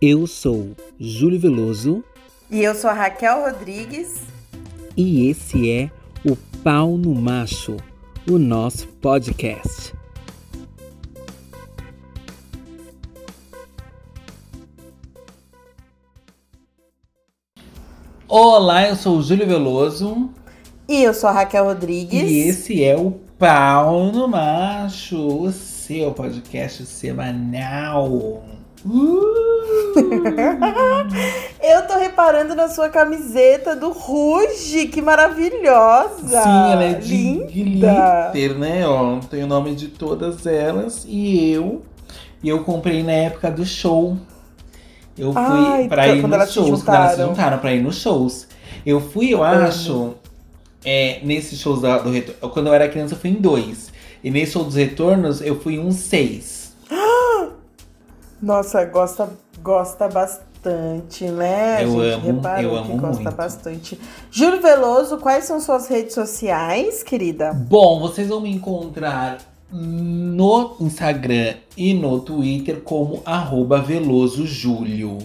Eu sou Júlio Veloso. E eu sou a Raquel Rodrigues. E esse é o Pau no Macho, o nosso podcast. Olá, eu sou o Júlio Veloso. E eu sou a Raquel Rodrigues. E esse é o Pau no Macho, o seu podcast semanal. Uh! eu tô reparando na sua camiseta do Ruge, que maravilhosa! Sim, ela é de Linda. glitter, né? Ó, tem o nome de todas elas. E eu, eu comprei na época do show. Eu fui Ai, pra ir nos shows, quando elas se juntaram pra ir nos shows. Eu fui, eu acho, é, nesses shows da, do retorno. Quando eu era criança, eu fui em dois. E nesse show dos retornos, eu fui em um seis. Nossa, gosta, gosta bastante, né? Eu A gente amo, eu amo que gosta muito. bastante. Júlio Veloso, quais são suas redes sociais, querida? Bom, vocês vão me encontrar no Instagram e no Twitter como arroba Veloso Júlio.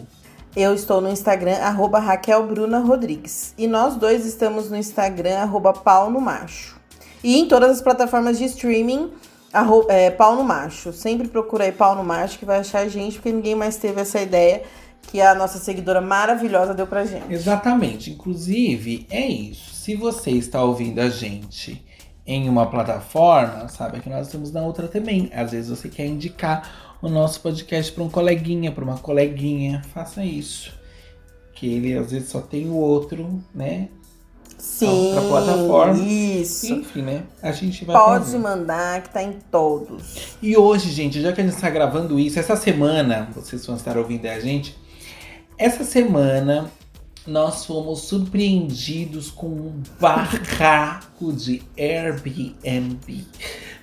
Eu estou no Instagram, arroba Raquel Bruna Rodrigues. E nós dois estamos no Instagram, arroba Pau no Macho. E em todas as plataformas de streaming, arroba, é, Pau no Macho. Sempre procura aí Pau no Macho que vai achar a gente, porque ninguém mais teve essa ideia que a nossa seguidora maravilhosa deu pra gente. Exatamente. Inclusive, é isso. Se você está ouvindo a gente em uma plataforma, sabe que nós estamos na outra também. Às vezes você quer indicar o nosso podcast para um coleguinha, para uma coleguinha, faça isso. Que ele às vezes só tem o outro, né? Sim, outra plataforma. Isso. Enfim, né? A gente vai Pode fazer. mandar que tá em todos. E hoje, gente, já que a gente está gravando isso, essa semana, vocês vão estar ouvindo a gente, essa semana nós fomos surpreendidos com um barraco de Airbnb.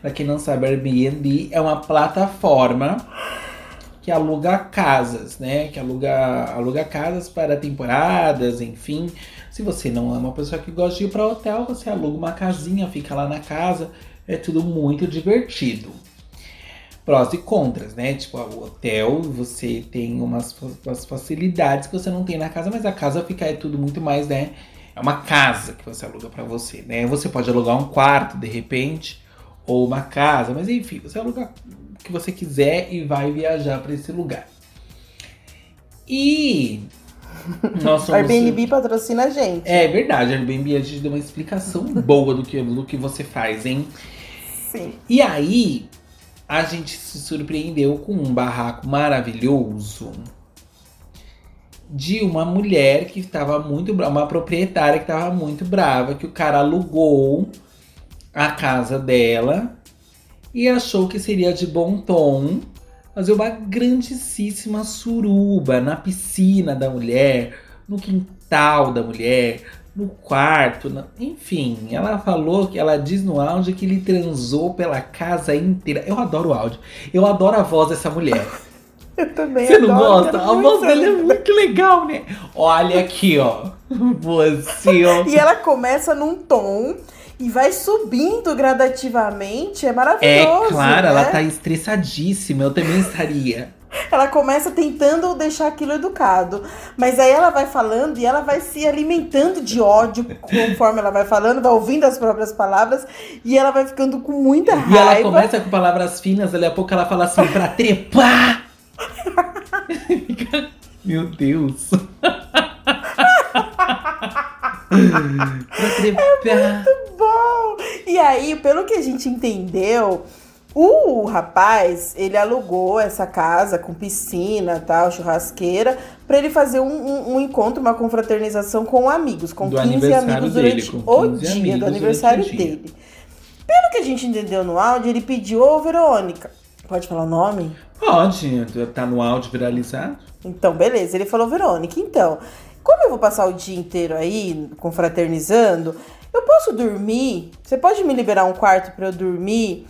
Para quem não sabe, Airbnb é uma plataforma que aluga casas, né? Que aluga, aluga casas para temporadas, enfim. Se você não é uma pessoa que gosta de ir para hotel, você aluga uma casinha, fica lá na casa. É tudo muito divertido. Prós e contras, né? Tipo, o hotel, você tem umas, umas facilidades que você não tem na casa, mas a casa fica é tudo muito mais, né? É uma casa que você aluga para você, né? Você pode alugar um quarto, de repente, ou uma casa, mas enfim, você aluga o que você quiser e vai viajar para esse lugar. E nós somos... Airbnb patrocina a gente. É verdade, Airbnb a gente deu uma explicação boa do que, do que você faz, hein? Sim. E aí, a gente se surpreendeu com um barraco maravilhoso de uma mulher que estava muito brava, uma proprietária que estava muito brava, que o cara alugou a casa dela e achou que seria de bom tom fazer uma grandíssima suruba na piscina da mulher, no quintal da mulher, no quarto, na... enfim. Ela falou que ela diz no áudio que ele transou pela casa inteira. Eu adoro o áudio. Eu adoro a voz dessa mulher. Eu também Você não adoro, gosta? A voz dela é muito legal, né? Olha aqui, ó. Você, ó. E ela começa num tom e vai subindo gradativamente. É É maravilhoso. claro, né? ela tá estressadíssima. Eu também estaria. Ela começa tentando deixar aquilo educado. Mas aí ela vai falando e ela vai se alimentando de ódio conforme ela vai falando, vai ouvindo as próprias palavras e ela vai ficando com muita raiva. E ela começa com palavras finas, dali a pouco ela fala assim, pra trepar! Meu Deus! pra trepar! Bom! E aí, pelo que a gente entendeu, o rapaz, ele alugou essa casa com piscina, tal, churrasqueira, pra ele fazer um, um- um encontro, uma confraternização com amigos, com Do 15 aniversário amigos dele, durante o 15 dia do aniversário o dia. dele. Pelo que a gente entendeu no áudio, ele pediu, ô Verônica, pode falar o nome? Pode, tá no áudio viralizado. Então, beleza. Ele falou, Verônica, então, como eu vou passar o dia inteiro aí confraternizando, eu posso dormir? Você pode me liberar um quarto pra eu dormir?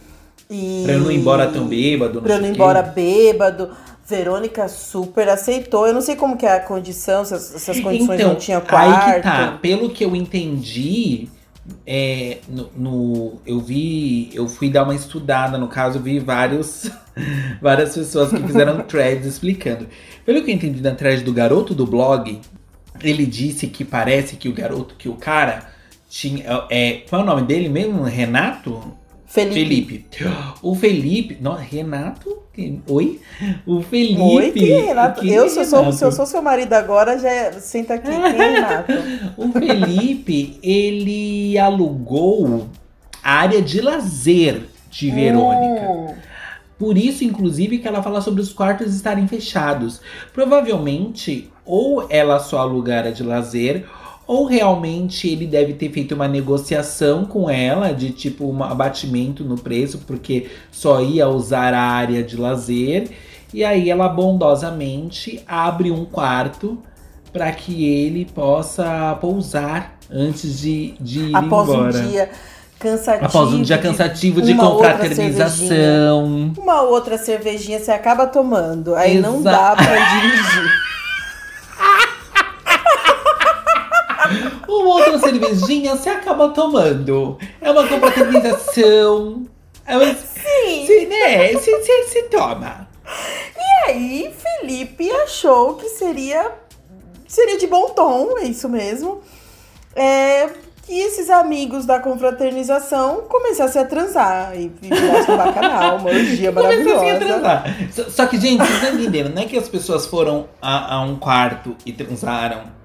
E... Pra eu não ir embora tão bêbado, Pra eu não ir embora bêbado. Verônica super aceitou. Eu não sei como que é a condição, se as- se as condições então, não tinha quarto. aí que tá. Pelo que eu entendi, é, no, no- eu vi, eu fui dar uma estudada, no caso, eu vi vários, várias pessoas que fizeram threads explicando. Pelo que eu entendi na thread do garoto do blog, ele disse que parece que o garoto, que o cara tinha. É, qual é o nome dele mesmo? Renato? Felipe. Felipe. O Felipe. Não, Renato? Oi? O Felipe. Oi, quem é Renato? quem é eu, se eu, sou, Renato? se eu sou seu marido agora, já é- senta aqui. Quem é Renato? O Felipe, ele alugou a área de lazer de Verônica. Hum. Por isso, inclusive, que ela fala sobre os quartos estarem fechados. Provavelmente, ou ela só aluga a área de lazer, ou realmente ele deve ter feito uma negociação com ela de tipo um abatimento no preço, porque só ia usar a área de lazer. E aí ela bondosamente abre um quarto para que ele possa pousar antes de, de ir Após embora. um dia cansativo. Após um dia de cansativo de outra confraternização. Uma outra cervejinha você acaba tomando. Aí não Exa- dá pra dirigir. Uma outra cervejinha você acaba tomando. É uma confraternização. É uma... Sim. Sim, né? Se, se, se toma. E aí, Felipe achou que seria, seria de bom tom, é isso mesmo. É, que esses amigos da confraternização começassem a transar e virassem um bacanal, uma orgia assim a maravilhosa. transar. Só, só que, gente, vocês não entenderam. Não é que as pessoas foram a, a um quarto e transaram.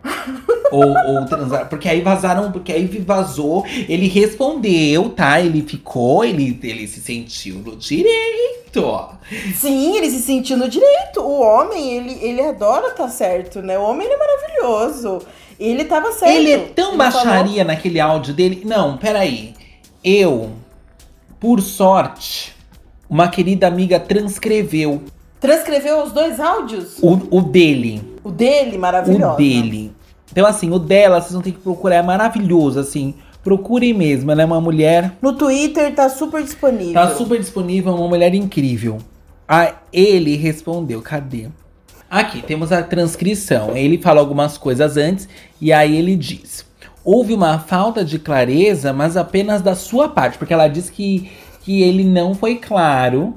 Ou, ou transaram. Porque aí vazaram, porque aí vazou. Ele respondeu, tá? Ele ficou, ele, ele se sentiu no direito. Sim, ele se sentiu no direito. O homem, ele, ele adora estar certo, né? O homem, ele é maravilhoso. Ele tava certo. Ele é tão Ele baixaria naquele áudio dele. Não, peraí. Eu, por sorte, uma querida amiga transcreveu falou- Transcreveu os dois áudios? o, o dele. O dele, maravilhoso. O dele. Então, assim, o dela, vocês vão ter que procurar. É maravilhoso, assim. Procurem mesmo. Ela é uma mulher. No Twitter tá super disponível. Tá super disponível, uma mulher incrível. Ah, ele respondeu. Cadê? Aqui, temos a transcrição. Ele fala algumas coisas antes e aí ele diz: Houve uma falta de clareza, mas apenas da sua parte, porque ela diz que, que ele não foi claro,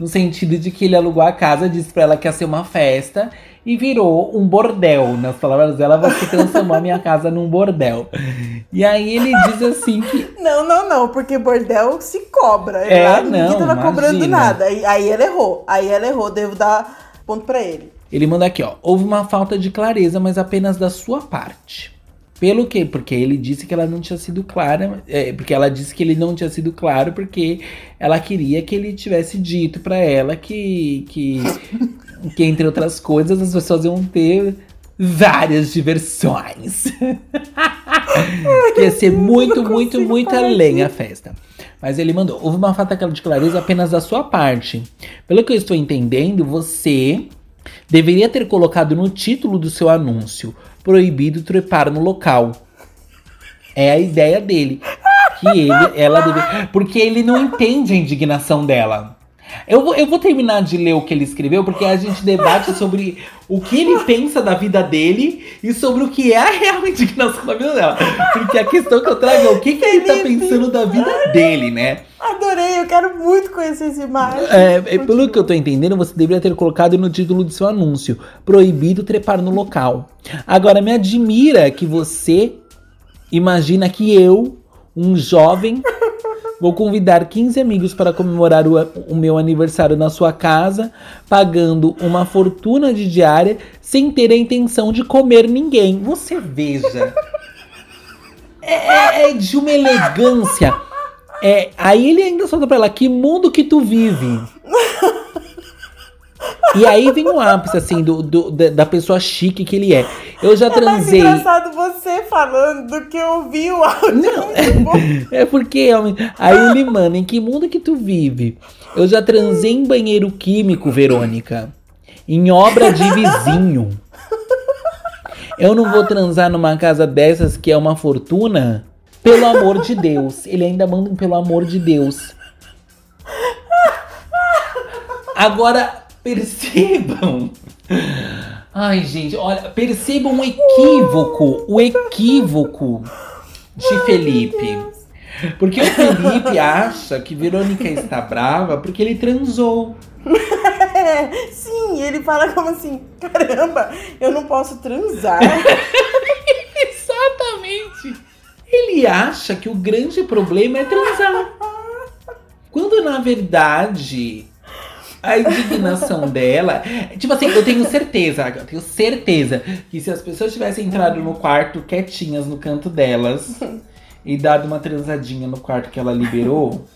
no sentido de que ele alugou a casa, disse pra ela que ia ser uma festa e virou um bordel. Nas palavras dela, você transformou a minha casa num bordel. E aí ele diz assim que Não, não, não, porque bordel se cobra. É, Lá ninguém não, tava cobrando imagina. nada. Aí, aí ela errou. Aí ela errou, devo dar ponto pra ele. Ele manda aqui, ó. Houve uma falta de clareza, mas apenas da sua parte. Pelo quê? Porque ele disse que ela não tinha sido clara. é, porque ela disse que ele não tinha sido claro porque ela queria que ele tivesse dito pra ela que, que, que, entre outras coisas, as pessoas iam ter várias diversões. que ia ser muito, muito, muito além a festa. Mas ele mandou: houve uma falta de clareza apenas da sua parte. Pelo que eu estou entendendo, você deveria ter colocado no título do seu anúncio: proibido trepar no local. É a ideia dele. Que ele, ela deve. Porque ele não entende a indignação dela. Eu vou, eu vou terminar de ler o que ele escreveu, porque a gente debate sobre o que ele pensa da vida dele e sobre o que é a real indignação da vida dela. Porque a questão que eu trago é o que, que ele tá pensando da vida dele, né? Adorei, eu quero muito conhecer esse imagem. É, é, pelo que eu tô entendendo, você deveria ter colocado no título do seu anúncio: proibido trepar no local. Agora, me admira que você imagina que eu, um jovem, vou convidar 15 amigos para comemorar o, o meu aniversário na sua casa, pagando uma fortuna de diária, sem ter a intenção de comer ninguém. Você veja. É, é- é de uma elegância. É, aí ele ainda solta pra ela, que mundo que tu vive? E aí vem o ápice, assim, do, do- da, da pessoa chique que ele é. Eu já É mais transei. engraçado você falando do que eu vi o áudio. Não, bom. É porque, aí ele, mano, em que mundo que tu vive? Eu já transei em banheiro químico, Verônica. Em obra de vizinho. Eu não vou transar numa casa dessas que é uma fortuna? Pelo amor de Deus. Ele ainda manda um pelo amor de Deus. Agora, percebam. Ai, gente, olha, percebam o equívoco. O equívoco de Felipe. Porque o Felipe acha que Verônica está brava porque ele transou. Sim, ele fala como assim: caramba, eu não posso transar. Exatamente. Ele acha que o grande problema é transar. Quando na verdade a indignação dela. Tipo assim, eu tenho certeza, eu tenho certeza que se as pessoas tivessem entrado no quarto quietinhas no canto delas e dado uma transadinha no quarto que ela liberou,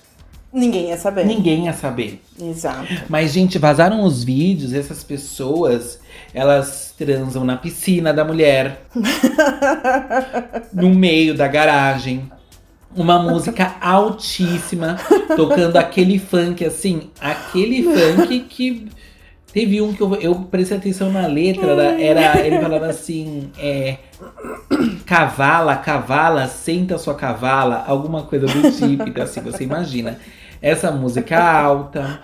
Ninguém ia saber. ninguém ia saber. Exato. Mas, gente, vazaram os vídeos, essas pessoas, elas transam na piscina da mulher, no meio da garagem. Uma música altíssima, tocando aquele funk, assim, aquele funk que. Teve um que eu, eu prestei atenção na letra, era, ele falava assim, é, cavala, cavala, senta sua cavala, alguma coisa do tipo. Então, assim, você imagina, essa música alta,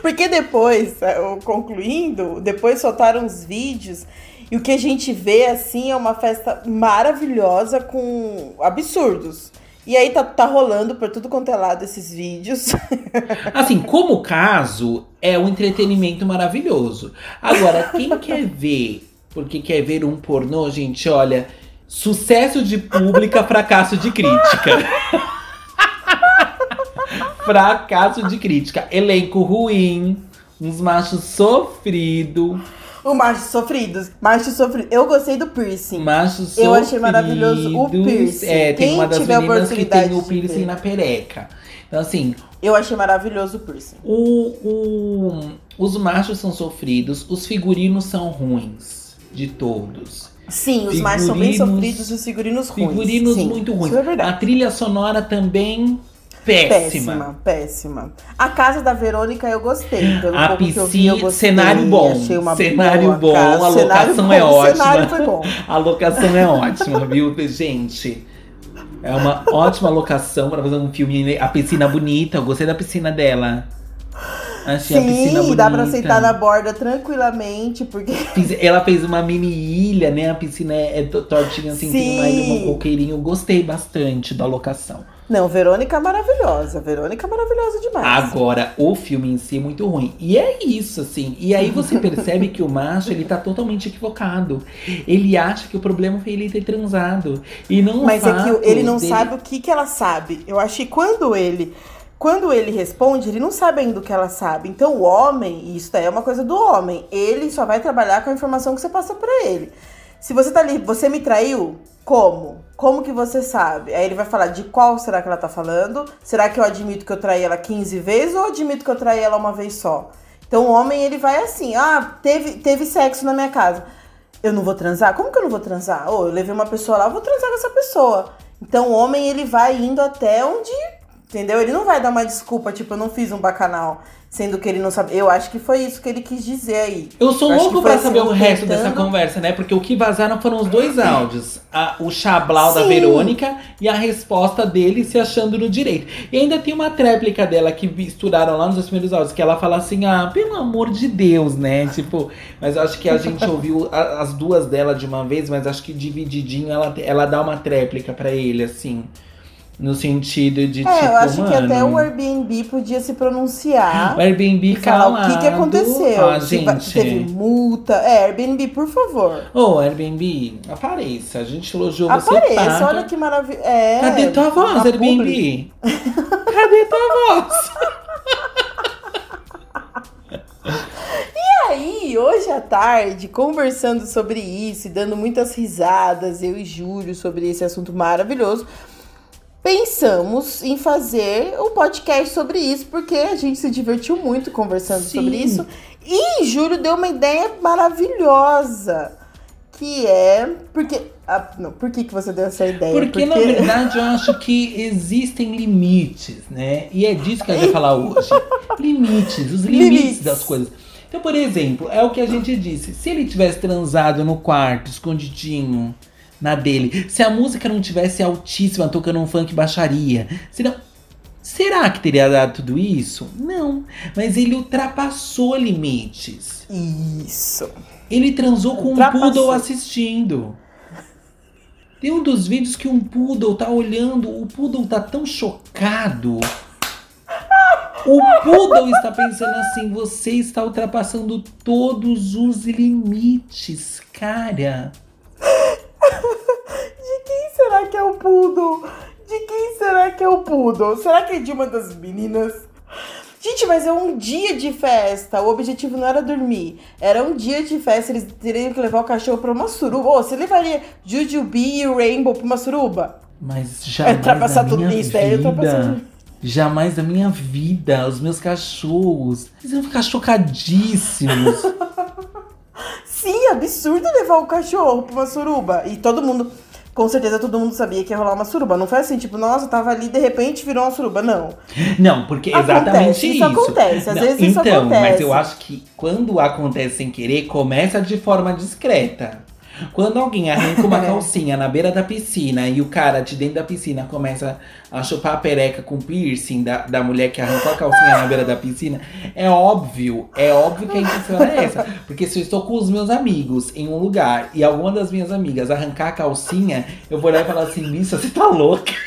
Porque depois, é, concluindo, depois soltaram os vídeos e o que a gente vê assim é uma festa maravilhosa com absurdos. E aí tá, tá rolando por tudo quanto é lado esses vídeos. Assim, como caso, é um entretenimento maravilhoso. Agora, quem quer ver, porque quer ver um pornô, gente, olha, sucesso de pública, fracasso de crítica. fracasso de crítica. Elenco ruim, uns machos sofridos, o macho sofrido. Macho sofrido. Eu gostei do piercing. machos Eu achei maravilhoso o sofridos. piercing. É, tem Quem uma das tiver meninas que tem o piercing na pereca. Então, assim, Eu achei maravilhoso o piercing. O, o- os machos são sofridos, os figurinos são ruins de todos. Sim, os machos são bem sofridos e os figurinos ruins. Figurinos Sim, muito ruins. Isso é verdade. A trilha sonora também péssima. Péssima, péssima. A casa da Verônica eu gostei. Pelo A eu vi, eu piscina, gostei. cenário bom. Cenário bom, casa. a locação bom, é O cenário ótima. foi bom. A locação é ótima, viu, gente? É uma ótima locação pra fazer um filme. A piscina bonita, eu gostei da piscina dela. Achei a piscina Sim, bonita. dá pra sentar na borda tranquilamente, porque Ela fez uma mini ilha, né? A piscina é, é to- tortinha assim, tem uma ilha, Sim. um coqueirinho. Gostei bastante da locação. Não, Verônica é maravilhosa. Verônica é maravilhosa demais. Agora, o filme em si é muito ruim. E é isso, assim. E aí você percebe que o macho, ele tá totalmente equivocado. Ele acha que o problema foi ele ter transado. E não Mas é que ele não dele- sabe o que, que ela sabe. Eu acho que quando ele. Quando ele responde, ele não sabe ainda o que ela sabe. Então, o homem, isso daí é uma coisa do homem, ele só vai trabalhar com a informação que você passa pra ele. Se você tá ali, você me traiu? Como? Como que você sabe? Aí ele vai falar de qual será que ela tá falando? Será que eu admito que eu traí ela 15 vezes ou admito que eu traí ela uma vez só? Então, o homem, ele vai assim: ah, teve, teve sexo na minha casa. Eu não vou transar? Como que eu não vou transar? Ou eu levei uma pessoa lá, vou transar com essa pessoa. Então o homem ele vai indo até onde. Entendeu? Ele não vai dar uma desculpa, tipo, eu não fiz um bacanal. Sendo que ele não sabe. Eu acho que foi isso que ele quis dizer aí. Eu sou Eu louco pra assim, saber o resto tentando- dessa conversa, né? Porque o que vazaram foram os dois áudios. A- o chablau da Sim. Verônica e a resposta dele se achando no direito. E ainda tem uma tréplica dela que misturaram lá nos dois primeiros áudios, que ela fala assim, ah, pelo amor de Deus, né? Tipo, mas eu acho que a gente ouviu a- as duas dela de uma vez, mas acho que divididinho ela, ela dá uma tréplica pra ele, assim. No sentido de, É, tipo, eu acho que mano, até o Airbnb podia se pronunciar. o Airbnb falar o que, que aconteceu. Ah, se, va- se gente. teve multa. É, Airbnb, por favor. Ô, Airbnb, apareça. A gente elogiou você. Apareça, paga. olha que maravilha. É, Cadê tua voz, uma publi. Airbnb? Cadê tua voz? E aí, hoje à tarde, conversando sobre isso e dando muitas risadas, eu e Júlio, sobre esse assunto maravilhoso, pensamos em fazer um podcast sobre isso, porque a gente se divertiu muito conversando Sim. sobre isso. E Júlio deu uma ideia maravilhosa, que é. Porque. ah, não, por que, que você deu essa ideia? Porque, na verdade, eu acho que existem limites, né? E é disso que a gente vai falar hoje. Limites, os limites, Limites. das coisas. Então, por exemplo, é o que a gente disse. Se ele tivesse transado no quarto, escondidinho, na dele, se a música não tivesse altíssima, tocando um funk baixaria, se não... Será que teria dado tudo isso? Não. Mas ele ultrapassou limites. Isso. Ele transou com um poodle assistindo. Tem um dos vídeos que um poodle tá olhando, o poodle tá tão chocado. O poodle está pensando assim: você está ultrapassando todos os limites, cara. De quem será que é o poodle? De quem será que é o poodle? Será que é de uma das meninas? Gente, mas é um dia de festa. O objetivo não era dormir. Era um dia de festa. Eles teriam que levar o cachorro pra uma suruba. Ô, você levaria Jujubi e Rainbow pra uma suruba? Mas jamais ultrapassar na tudo minha isso, é, ultrapassar vida, jamais da minha vida, os meus cachorros, eles vão ficar chocadíssimos. Sim, absurdo levar o cachorro pra uma suruba. E todo mundo, com certeza todo mundo sabia que ia rolar uma suruba. Não foi assim, tipo, nossa, tava ali de repente virou uma suruba. Não. Não, porque Acontece, exatamente isso isso. acontece, às Não, vezes isso então, mas acontece. eu acho que quando acontece sem querer, começa de forma discreta. Quando alguém arranca uma calcinha na beira da piscina e o cara de dentro da piscina começa a chupar a pereca com piercing da, da mulher que arrancou a calcinha na beira da piscina, é óbvio, é óbvio que a intenção é essa. Porque se eu estou com os meus amigos em um lugar e alguma das minhas amigas arrancar a calcinha, eu vou olhar e falar assim, Missa, você tá louca?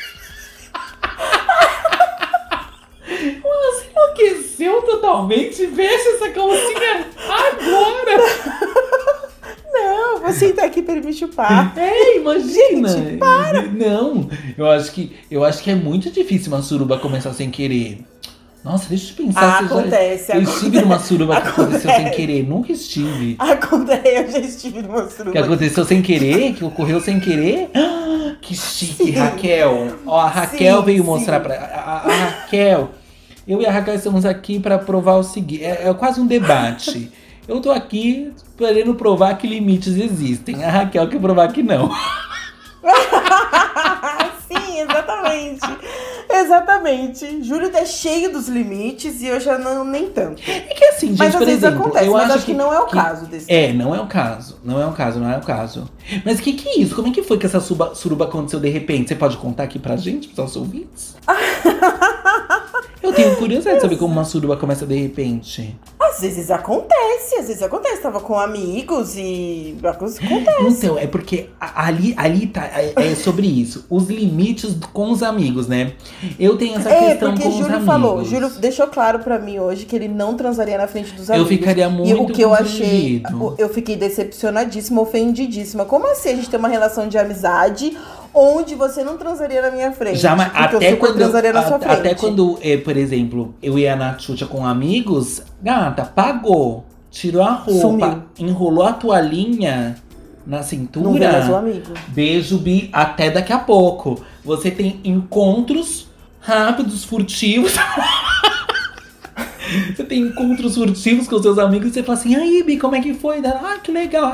Você enlouqueceu totalmente? Veste essa calcinha agora! Você tá aqui pra me chupar. É, imagina! Gente, Não, eu acho que eu acho que é muito difícil uma suruba começar sem querer. Nossa, deixa eu pensar. Ah, se eu já- acontece, Eu estive numa suruba que aconteceu sem acontece. querer. Nunca estive. Acontece, eu já estive numa suruba. Que aconteceu sem querer? Que ocorreu sem querer? Ah, Que chique, Sim. Raquel. Ó, a Raquel Sim, veio sim. mostrar pra. A, a- Raquel. Eu e a Raquel estamos aqui pra provar o seguinte. É, é quase um debate. Eu tô aqui querendo provar que limites existem. A Raquel quer provar que não. Sim, exatamente. Exatamente. Júlio é cheio dos limites e eu já não nem tanto. É que assim, gente, Mas às vezes exemplo, acontece, eu mas acho acho que, não é o caso desse. É, não é o caso. Não é o caso, não é o caso. Mas o que que é isso? Como é que foi que essa suba- suruba aconteceu de repente? Você pode contar aqui pra gente, pros nossos ouvintes? eu tenho curiosidade de saber como uma suruba começa de repente. Às vezes acontece, às vezes acontece. Tava com amigos e acontece. Então, é porque ali, ali tá, é, é sobre isso. Os limites com os amigos, né? Eu tenho essa É, questão porque com os Júlio amigos. falou, Júlio deixou claro pra mim hoje que ele não transaria na frente dos Eu amigos. ficaria E muito o que eu achei, eu fiquei decepcionadíssima, ofendidíssima. Como assim a gente tem uma relação de amizade onde você não transaria na minha frente? Jamais, até quando, transaria na a- sua frente. até quando, eh, por exemplo, eu ia na Xuxa com amigos, gata, pagou, tirou a roupa, Sumiu. enrolou a toalhinha na Não vê cintura. mais o amigo. Beijo, Bi, até daqui a pouco. Você tem encontros rápidos, furtivos. Você tem encontros furtivos com seus amigos e você fala assim, aí, Bi, como é que foi? Ah, que legal.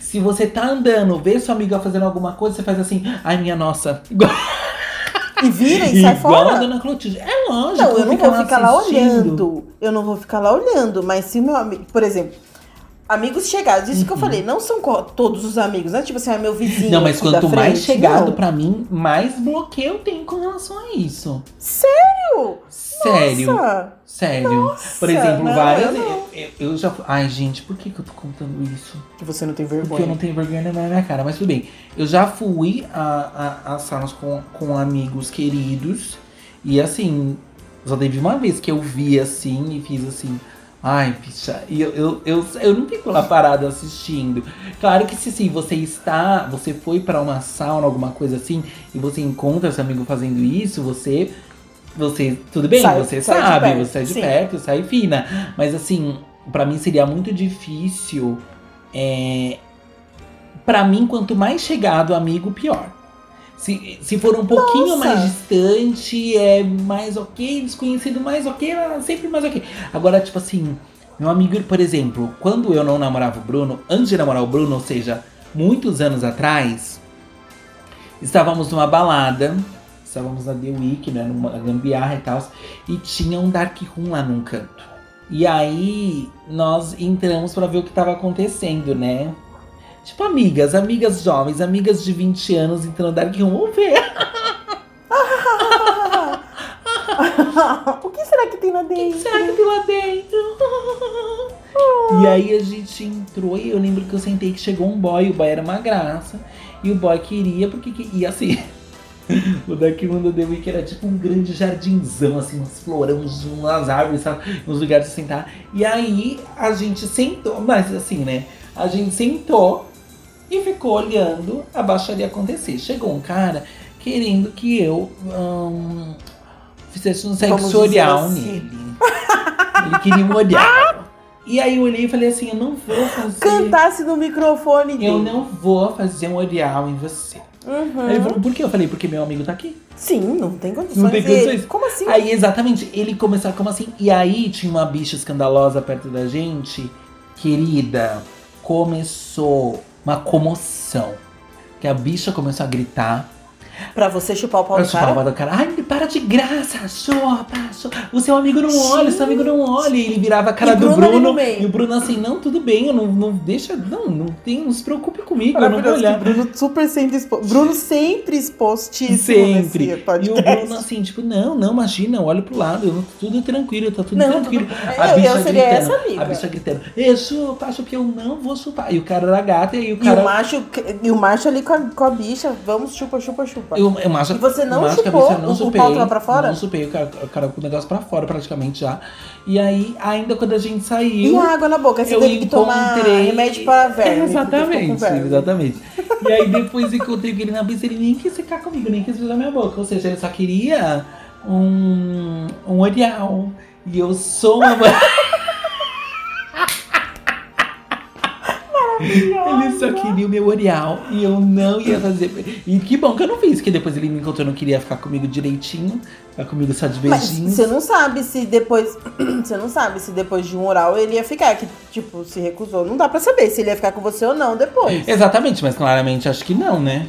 Se você tá andando, vê sua amiga fazendo alguma coisa, você faz assim, ai, minha nossa. E vira e sai igual a fora. Dona Clotilde. É lógico. Não, eu não vou ficar lá assistindo. olhando. Eu não vou ficar lá olhando. Mas se o meu amigo, por exemplo, amigos chegados, isso que eu falei, não são todos os amigos, não é tipo assim, ah, meu vizinho. Uhum. Não, mas quanto mais chegado pra mim, mais bloqueio eu tenho com relação a isso. Sério? Sério. Nossa. Sério. Por exemplo, não, várias. eu Eu, eu- já. Ai, gente, por que, que eu tô contando isso? Que você não tem Porque vergonha. eu não tenho vergonha na minha cara, mas tudo bem. Eu já fui a, a, a salas com, com amigos queridos. E assim, só teve uma vez que eu vi assim e fiz assim. Ai, bicha, e eu, eu, eu, eu não fico lá parado assistindo. Claro que se sim, você está, você foi pra uma sauna, alguma coisa assim, e você encontra seu amigo fazendo isso, você, você, tudo bem, Sai- você sai sabe, perto, você sai de sim. perto, sai fina. Mas assim, pra mim seria muito difícil. É, para mim, quanto mais chegado o amigo, pior. Se, se for um pouquinho Nossa. mais distante, é mais ok, desconhecido mais ok, é sempre mais ok. Agora, tipo assim, meu amigo, por exemplo, quando eu não namorava o Bruno, antes de namorar o Bruno, ou seja, muitos anos atrás, estávamos numa balada, estávamos na The Week, né, numa gambiarra e tal, e tinha um dark room lá num canto. E aí, nós entramos pra ver o que tava acontecendo, né? Tipo, amigas, amigas jovens, amigas de 20 anos entrando Dark Room. Vamos ver. o que será que tem lá O que dentro? será que tem lá dentro? E aí a gente entrou e eu lembro que eu sentei que chegou um boy, o boy era uma graça. E o boy queria, porque. que- E assim. O Dark Room do The Week era tipo um grande jardinzão, assim, uns florões, umas árvores, sabe? uns lugares de sentar. E aí a gente sentou, mas assim, né? A gente sentou e ficou olhando a baixaria acontecer. Chegou um cara querendo que eu hum, fizesse um sexo oral assim. nele. Ele queria um oral. E aí eu olhei e falei assim, eu não vou fazer. Cantasse no microfone Eu dele. não vou fazer um oral em você. Uhum. Aí ele falou, por quê? Eu falei, porque meu amigo tá aqui. Sim, não tem condições. Não tem E ele, condições. Como assim? Aí, exatamente, ele começou, como assim? E aí tinha uma bicha escandalosa perto da gente. Querida, começou uma comoção. Que a bicha começou a gritar. Pra você chupar o pau Eu do cara? do cara. Ai, para de graça, chupa, chupa. O seu amigo não olha, o seu amigo não olha. E ele virava a cara E do Bruno Bruno. E o Bruno assim, não, tudo bem, eu não, não deixa. Não, não, tem, não se preocupe comigo, eu não vou olhar. Bruno super sempre exposto. Bruno sempre expostíssimo Sempre. nesse E o. Bruno assim, tipo, não, não, imagina, olha pro lado, eu- tudo tranquilo, tá tudo Não, tranquilo. tudo- A eu- bicha eu seria gritando, essa amiga. A bicha gritando, eu chupa, chupa, eu não vou chupar. E o cara era gata, e o E cara. o macho, e o macho ali com a, com a bicha, vamos chupa, chupa, chupa. Eu, eu acho, E você não eu acho que a chupou? bicha não O- o chupei, pau tava pra fora? Não chupei, o cara, o cara com o negócio pra fora praticamente já. E aí, ainda quando a gente E saiu. a água na boca, você eu teve que tomar encontrei- remédio para verme. Exatamente, exatamente. E aí depois encontrei com ele na pista, ele nem quis ficar comigo, nem quis beijar minha boca. Ou seja, ele só queria um, um oral. E eu sou uma. Ele só queria o meu oral e eu não ia fazer. E que bom que eu não fiz, que depois ele me encontrou, não queria ficar comigo direitinho, ficar comigo só de Mas beijinhos. você não sabe se depois. Você não sabe se depois de um oral ele ia ficar, que, tipo, se recusou. Não dá pra saber se ele ia ficar com você ou não depois. Exatamente, mas claramente acho que não, né?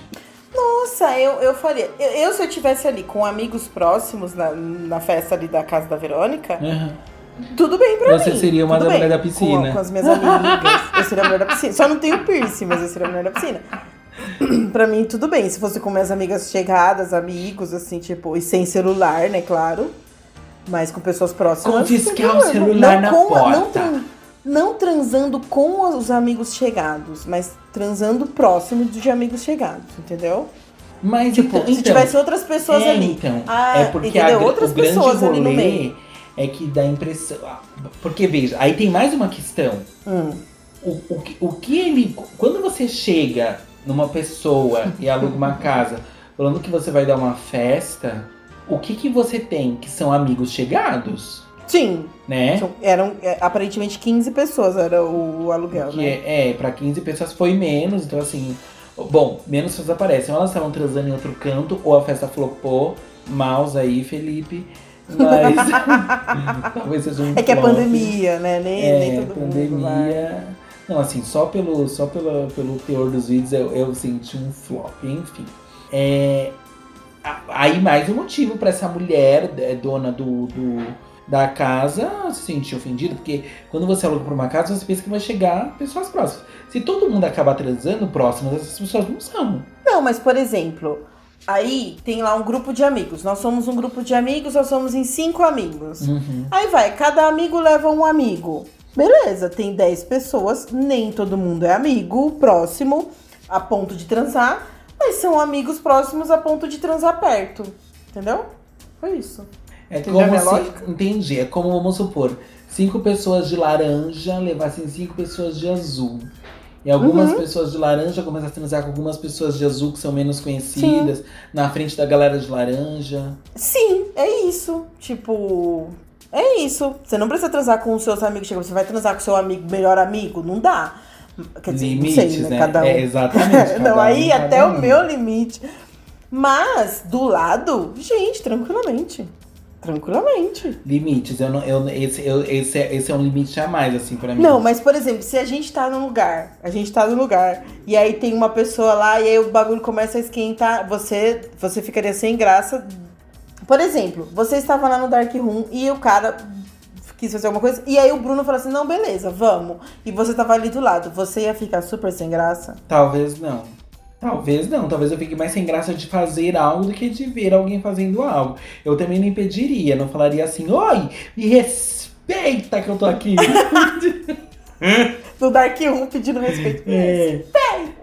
Nossa, eu, eu faria. Eu, eu, se eu tivesse ali com amigos próximos na, na festa ali da casa da Verônica, Aham. Tudo bem pra Você mim. seria uma da mulher da piscina. Com, com as minhas amigas. eu seria a mulher da piscina. Só não tenho piercing, mas eu seria a mulher da piscina. pra mim, tudo bem. Se fosse com minhas amigas chegadas, amigos, assim, tipo, e sem celular, né, claro. Mas com pessoas próximas. Confiscar o celular na com- porta. Não, não transando com os amigos chegados, mas transando próximo de amigos chegados, entendeu? Mas Tipo, então, se então, tivesse outras pessoas é, ali. Então, Ah, é porque entendeu? a, Outras pessoas ali no meio. É que dá a impressão. ah, Porque veja, aí tem mais uma questão. Hum. O, o, que- o que ele. Quando você chega numa pessoa e aluga uma casa falando que você vai dar uma festa, o que, que você tem que são amigos chegados? Sim, Né? eram é, aparentemente 15 pessoas era o aluguel, Que né? é, é, pra 15 pessoas foi menos, então assim. Bom, menos pessoas aparecem. Ou elas estavam transando em outro canto, ou a festa flopou. Mouse aí, Felipe. Mas. talvez seja um É que é pandemia, né? Nem, É, nem todo mundo vai. pandemia. Não, assim, só pelo, só pela, pelo teor dos vídeos eu, eu senti um flop, enfim. É, a- aí mais um motivo pra essa mulher, é, dona do, do- da casa, se sentir ofendida, porque quando você aluga pra uma casa, você pensa que vai chegar pessoas próximas. Se todo mundo acabar transando próximas, essas pessoas não são. Não, mas por exemplo, aí tem lá um grupo de amigos. Nós somos um grupo de amigos, nós somos em cinco amigos. Uhum. Aí vai, cada amigo leva um amigo. Beleza, tem 10 pessoas, nem todo mundo é amigo próximo a ponto de transar, mas são amigos próximos a ponto de transar perto. Entendeu? Foi isso. É Entendeu como se. lógica? Entendi. É como, vamos supor, cinco pessoas de laranja levassem cinco pessoas de azul. E algumas Uhum. pessoas de laranja começam a transar com algumas pessoas de azul que são menos conhecidas, na frente da galera de laranja. Sim, é isso. Tipo, é isso. Você não precisa transar com os seus amigos. Chega, você vai transar com o seu amigo, melhor amigo? Não dá. Quer dizer, Limites, não sei, né? né? Cada um. É, exatamente. cada não, aí até um. o meu limite. Mas, do lado, gente, tranquilamente. Tranquilamente. Limites, eu não, eu, esse, eu, esse, é, esse é um limite a mais, assim, pra mim. Não, mas por exemplo, se a gente tá num lugar, a gente tá num lugar, e aí tem uma pessoa lá, e aí o bagulho começa a esquentar, você, você ficaria sem graça. Por exemplo, você estava lá no Dark Room e o cara quis fazer alguma coisa, e aí o Bruno falou assim: não, beleza, vamos. E você tava ali do lado, você ia ficar super sem graça? Talvez não. Talvez não. Talvez eu fique mais sem graça de fazer algo do que de ver alguém fazendo algo. Eu também não impediria, não falaria assim, oi, me respeita que eu tô aqui. No Dark Room pedindo respeito. é.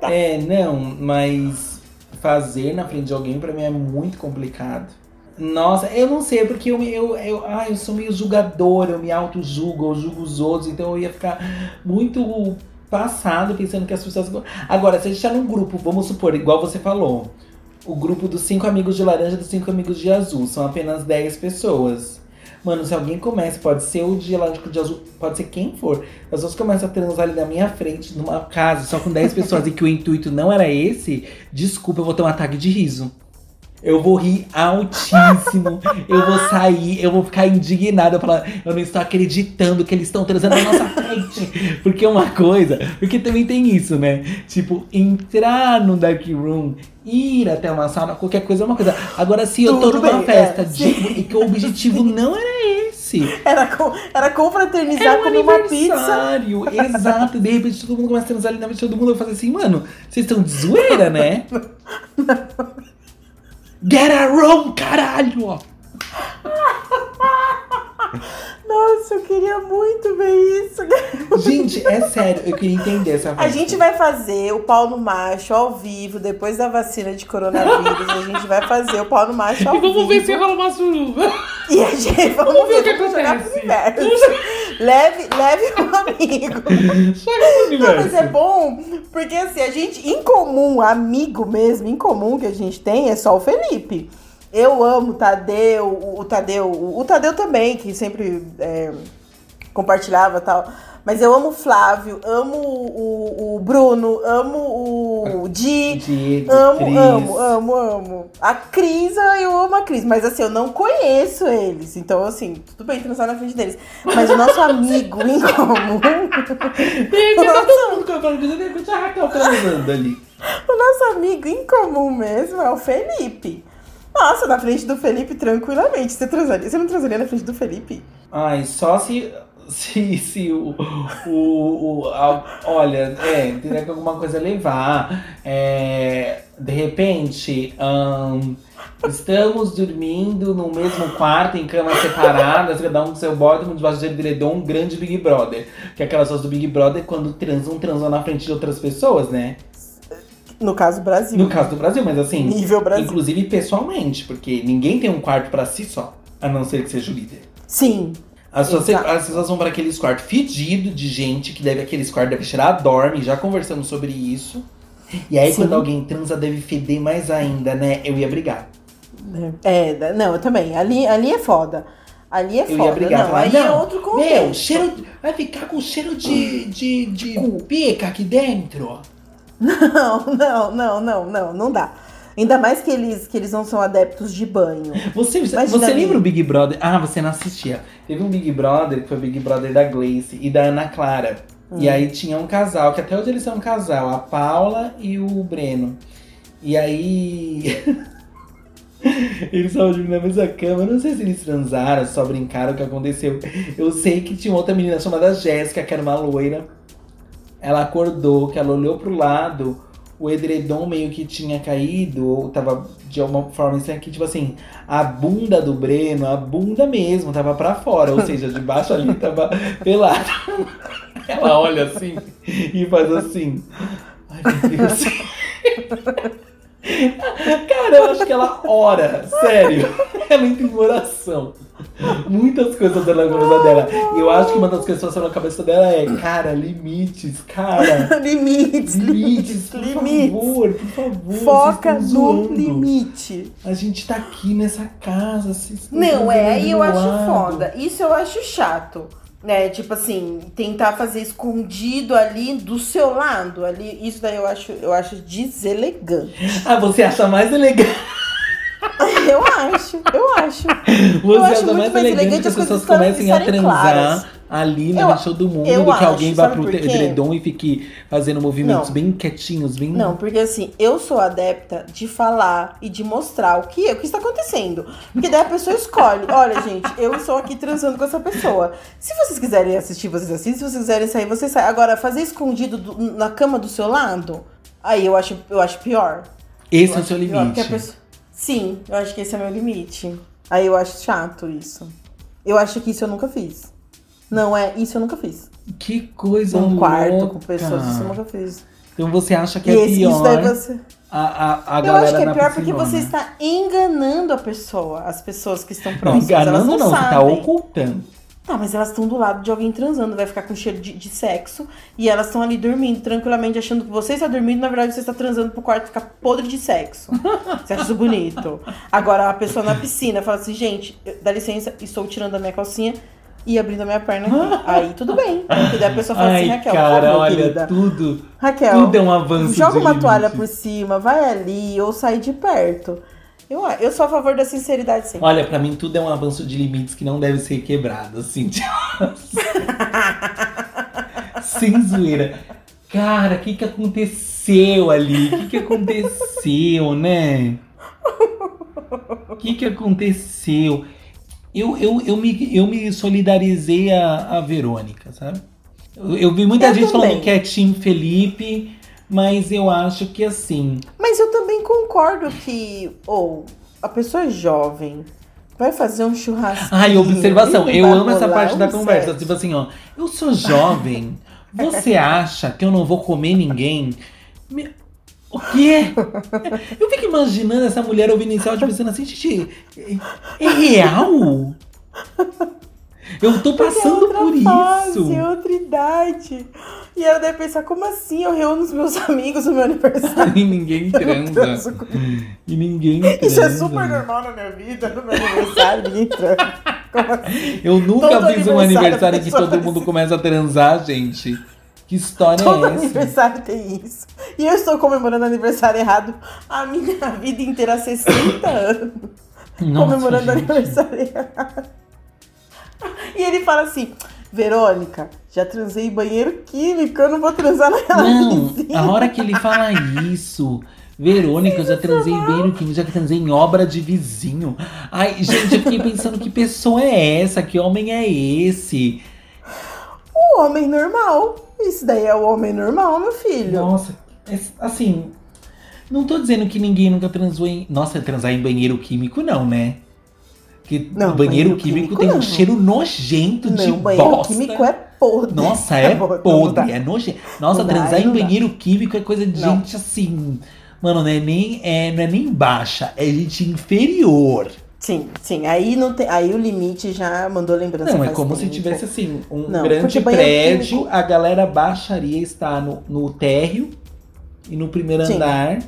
É, não, mas fazer na frente de alguém pra mim é muito complicado. Nossa, eu não sei, porque eu, eu, eu, ah, eu sou meio julgador, eu me auto-julgo, eu julgo os outros, então eu ia ficar muito passado pensando que as pessoas. Agora, se a gente tá num grupo, vamos supor, igual você falou, o grupo dos cinco amigos de laranja e dos cinco amigos de azul, são apenas 10 pessoas. Mano, se alguém começa, pode ser o de laranja de azul, pode ser quem for. As pessoas começam a transar ali na minha frente, numa casa, só com 10 pessoas, e que o intuito não era esse, desculpa, eu vou ter um ataque de riso. Eu vou rir altíssimo, eu vou sair, eu vou ficar indignada, falar, eu não estou acreditando que eles estão transando na nossa frente. Porque é uma coisa, porque também tem isso, né? Tipo, entrar no dark room, ir até uma sala, qualquer coisa é uma coisa. Agora, se eu tô Tudo numa bem, festa é, de, e que o objetivo não era esse. Era, co era confraternizar, um comer uma pizza. exato. De repente todo mundo começa a transar ali na frente todo mundo. Eu falo assim, mano, vocês estão de zoeira, né? Get a room, caralho! Nossa, eu queria muito ver isso. Gente, é sério, eu queria entender essa A festa. gente vai fazer o pau no macho ao vivo, depois da vacina de coronavírus. A gente vai fazer o pau no macho ao E vamos vivo. ver se rola uma suruba. E a gente vamos, Vamos ver o que acontece. Leve, leve um amigo. Chega Não, mas é bom, porque assim, a gente, em comum, amigo mesmo, em comum que a gente tem é só o Felipe. Eu amo o Tadeu, o, Tadeu, o, Tadeu também, que sempre é, compartilhava e tal. Mas eu amo o Flávio, amo o, o Bruno, amo o Di. Diego, Amo, Cris. amo, amo, amo. A Cris, eu amo a Cris. Mas assim, eu não conheço eles. Então, assim, tudo bem transar na frente deles. Mas o nosso amigo em comum. Tá todo mundo cantando, de repente a Raquel transando ali. O nosso amigo em comum mesmo é o Felipe. Nossa, na frente do Felipe, tranquilamente. Você transaria? Você não transaria na frente do Felipe? Ai, só se. Se, se o, o, o a- Olha, é, teria que alguma coisa levar. É, de repente, ahn, estamos dormindo no mesmo quarto, em camas separadas, cada um com seu bottom, debaixo do edredom, um grande Big Brother. Que é aquelas pessoas do Big Brother, quando transam, transam na frente de outras pessoas, né? No caso, Brasil. No caso do Brasil, mas assim. Nível Brasil. Inclusive pessoalmente, porque ninguém tem um quarto pra si só, a não ser que seja o líder. Sim. As pessoas, Exato. as pessoas vão para aqueles quartos fedidos de gente que deve aqueles quartos deve cheirar dorme, já conversamos sobre isso. E aí Sim. quando alguém transa deve feder mais ainda, né? Eu ia brigar. É, da- não, eu também. Ali, ali é foda. Ali é Eu foda. ia brigar, não, falar, aí não, é outro contexto. meu, cheiro, vai ficar com cheiro de, de, de pica aqui dentro. Não, não, não, não, não, não dá. Ainda mais que eles, que eles não são adeptos de banho. Você, Imagina você ali. lembra o Big Brother? Ah, você não assistia. Teve um Big Brother que foi o Big Brother da Gleice e da Ana Clara. Hum. E aí tinha um casal, que até hoje eles são um casal, a Paula e o Breno. E aí. eles estavam dormindo na mesma cama. Eu não sei se eles transaram, só brincaram o que aconteceu. Eu sei que tinha outra menina chamada Jéssica, que era uma loira. Ela acordou, que ela olhou pro lado, o edredom meio que tinha caído, ou tava de alguma forma assim, aqui, tipo assim, a bunda do Breno, a bunda mesmo, tava pra fora, ou seja, de baixo ali tava pelado. Ela olha assim e faz assim. Ai, meu Deus. Cara, eu acho que ela ora, sério. Ela entra em oração. Muitas coisas dela na cabeça dela. E eu acho que uma das coisas que passam na cabeça dela é, cara, limites, cara. limites, Limites, por limites. favor, por favor. Foca no limite. A gente tá aqui nessa casa. vocês Não, é, aí eu acho foda. Isso eu acho chato. Né, tipo assim, tentar fazer escondido ali do seu lado, ali, isso daí eu acho, eu acho deselegante. Ah, você acha mais elegante. Eu acho, eu acho. Você acho acha muito mais mais elegante que as pessoas comecem a transar claras. ali na Eu- frente de todo mundo eu do que acho, alguém vá pro edredom e fique fazendo movimentos Não. bem quietinhos, bem. Não, porque assim, eu sou adepta de falar e de mostrar o que, o que está acontecendo. Porque daí a pessoa escolhe. Olha, gente, eu estou aqui transando com essa pessoa. Se vocês quiserem assistir, vocês assistem. Se vocês quiserem sair, vocês saem. Agora, fazer escondido do- na cama do seu lado, aí eu acho, eu acho pior. Esse Eu é o acho seu limite. Porque Sim, eu acho que esse é meu limite. Aí eu acho chato isso. Eu acho que isso eu nunca fiz. Não é, isso eu nunca fiz. Que coisa Um quarto com louca. pessoas, isso eu nunca fiz. Então você acha que E é esse- pior isso daí você... a, a, a Eu acho que é pior porque piscinona? você está enganando a pessoa, as pessoas que estão Não, próximas. elas enganando não, não, você tá sabem. ocultando. Tá, mas elas estão do lado de alguém transando, vai ficar com cheiro de, de sexo. E elas estão ali dormindo tranquilamente, achando que você está dormindo, na verdade você está transando pro quarto ficar podre de sexo. Você acha isso bonito? Agora a pessoa na piscina fala assim, gente, dá licença, estou tirando a minha calcinha e abrindo a minha perna aqui. Aí tudo bem. Porque daí a pessoa fala assim, Ai, Raquel, por cara, favor, olha, querida. tudo, Raquel, tudo é um avanço joga uma toalha limite. por cima, vai ali ou sai de perto. Eu, eu sou a favor da sinceridade sempre. Olha, pra mim tudo é um avanço de limites que não deve ser quebrado, assim. Sem zoeira. Cara, o que que aconteceu ali? O que que aconteceu, né? O que que aconteceu? Eu, eu, eu, me, eu me solidarizei a, a Verônica, sabe? Eu, eu vi muita Eu gente falando também. que é Tim Felipe, mas eu acho que assim. Mas eu também concordo que, ou, a pessoa é jovem vai fazer um churrasco. Ai, observação. Eu amo essa parte da conversa. Tipo assim, ó. Eu sou jovem. Você acha que eu não vou comer ninguém? Me- O quê? Eu fico imaginando essa mulher ouvindo esse áudio pensando assim, gente, é, é real? Eu tô passando outra por fase, isso. É outra idade. E ela deve pensar, como assim? Eu reúno os meus amigos no meu aniversário. E ninguém transa. com- E ninguém transa. Isso é super normal na minha vida, no meu aniversário, ninguém transa. Como assim? Eu nunca Todo fiz um aniversário que todo mundo isso. começa a transar, gente. Que história Todo é essa? aniversário tem isso. E eu estou comemorando aniversário errado a minha vida inteira há 60 anos. Nossa, comemorando gente. aniversário errado. E ele fala assim: Verônica, já transei banheiro químico, eu não vou transar naquela Não, piscina. a hora que ele fala isso, Verônica, eu já transei no que já transei em obra de vizinho. Ai, gente, eu fiquei pensando que pessoa é essa? Que homem é esse? O homem normal. Isso daí é o homem normal, meu filho. Nossa, é- assim, não tô dizendo que ninguém nunca transou em. Nossa, transar em banheiro químico, não, né? Que Não, o banheiro, banheiro químico, químico tem um não. cheiro nojento de não, banheiro bosta. químico é podre. Nossa, é Não dá. podre, é nojento. Nossa, Não dá, transar em não dá. banheiro químico é coisa de Não. gente assim. Mano, não é nem, é, não é nem baixa, é gente inferior. Sim, sim. Aí, não tem, aí o limite já mandou lembrança. Não, é como se tempo. tivesse assim, um Não, grande prédio, químico- a galera baixaria está no, no térreo e no primeiro Sim. andar.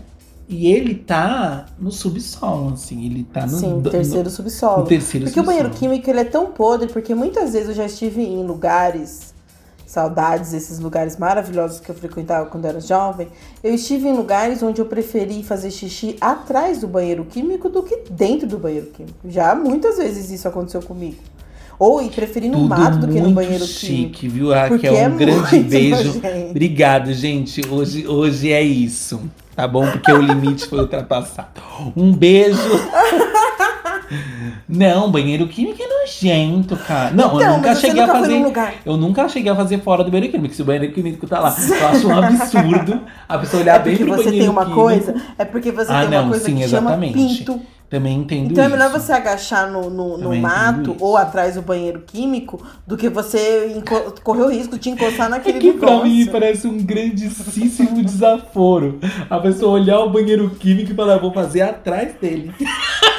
E ele tá no subsolo, assim, ele tá no, Sim, no- terceiro subsolo. no terceiro Porque o banheiro subsolo. químico ele é tão podre, porque muitas vezes eu já estive em lugares, saudades, esses lugares maravilhosos que eu frequentava quando eu era jovem. Eu estive em lugares onde eu preferi fazer xixi atrás do banheiro químico do que dentro do banheiro químico. Já muitas vezes isso aconteceu comigo. Ou e preferi no Tudo mato do que no banheiro chique, químico. viu, Raquel? Porque um é grande beijo. nojento. Obrigado, gente. Hoje, hoje é isso. Tá bom? Porque o limite foi ultrapassado. Um beijo. Não, banheiro químico é nojento, cara. Não, eu Então, nunca mas você cheguei nunca a fazer. Eu nunca cheguei a fazer fora do banheiro químico. Se o banheiro químico tá lá, eu acho um absurdo a pessoa olhar É bem porque pro você banheiro tem uma químico. coisa, é porque você Ah, tem uma não, coisa sim, que chama exatamente. pinto. Também entendo Então é isso. melhor você agachar no, no, no mato isso. ou atrás do banheiro químico do que você correr o risco de encostar É naquele que pra mim negócio. parece um grandíssimo desaforo. A pessoa olhar o banheiro químico e falar, vou fazer atrás dele.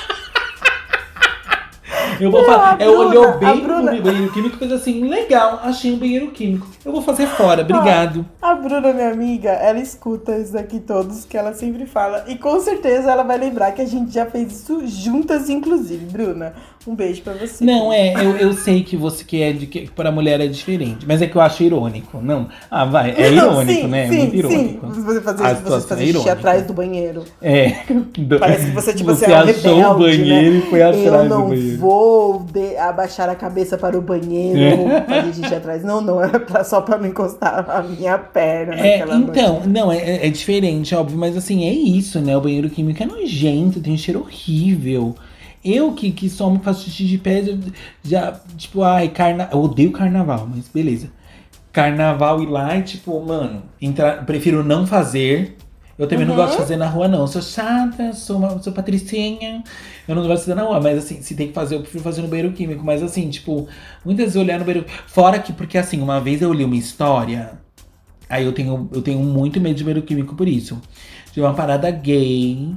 Eu vou falar, é, olhou Bruna- bem pro Bruna- banheiro químico e fez assim, legal, achei um banheiro químico. Eu vou fazer fora, obrigado. A Bruna, minha amiga, ela escuta isso daqui todos que ela sempre fala. E com certeza ela vai lembrar que a gente já fez isso juntas, inclusive. Bruna, um beijo pra você. Não, é, eu, eu sei que você que é de que para mulher é diferente, mas é que eu acho irônico. Não, ah, vai, é Não, irônico, sim, né? É Sim, muito irônico. Sim, você fazer, você situação fazer é xixi atrás do banheiro. É. Parece que você, tipo, você assim, é um achou rebelde, o banheiro né? e foi atrás Eu do não banheiro. vou de- abaixar a cabeça para o banheiro, eu vou fazer xixi atrás. Não, não, é pra- só pra não encostar a minha perna É, então, não, é, é- é diferente, óbvio, mas assim, é isso, né? O banheiro químico é nojento, tem um cheiro horrível. Eu que, que só me faço xixi de pé, já, já, tipo, ai, carna... eu odeio carnaval, mas beleza. Carnaval ir lá e, tipo, mano, entrar, prefiro não fazer. Eu também não Uhum. gosto de fazer na rua, não. Eu sou chata, sou, uma, sou patricinha. Eu não gosto de fazer na rua, mas assim, se tem que fazer, eu prefiro fazer no banheiro químico. Mas assim, tipo, muitas vezes olhar no banheiro. Fora que, porque assim, uma vez eu li uma história Aí eu tenho, eu tenho muito medo de banheiro químico por isso. De uma parada gay,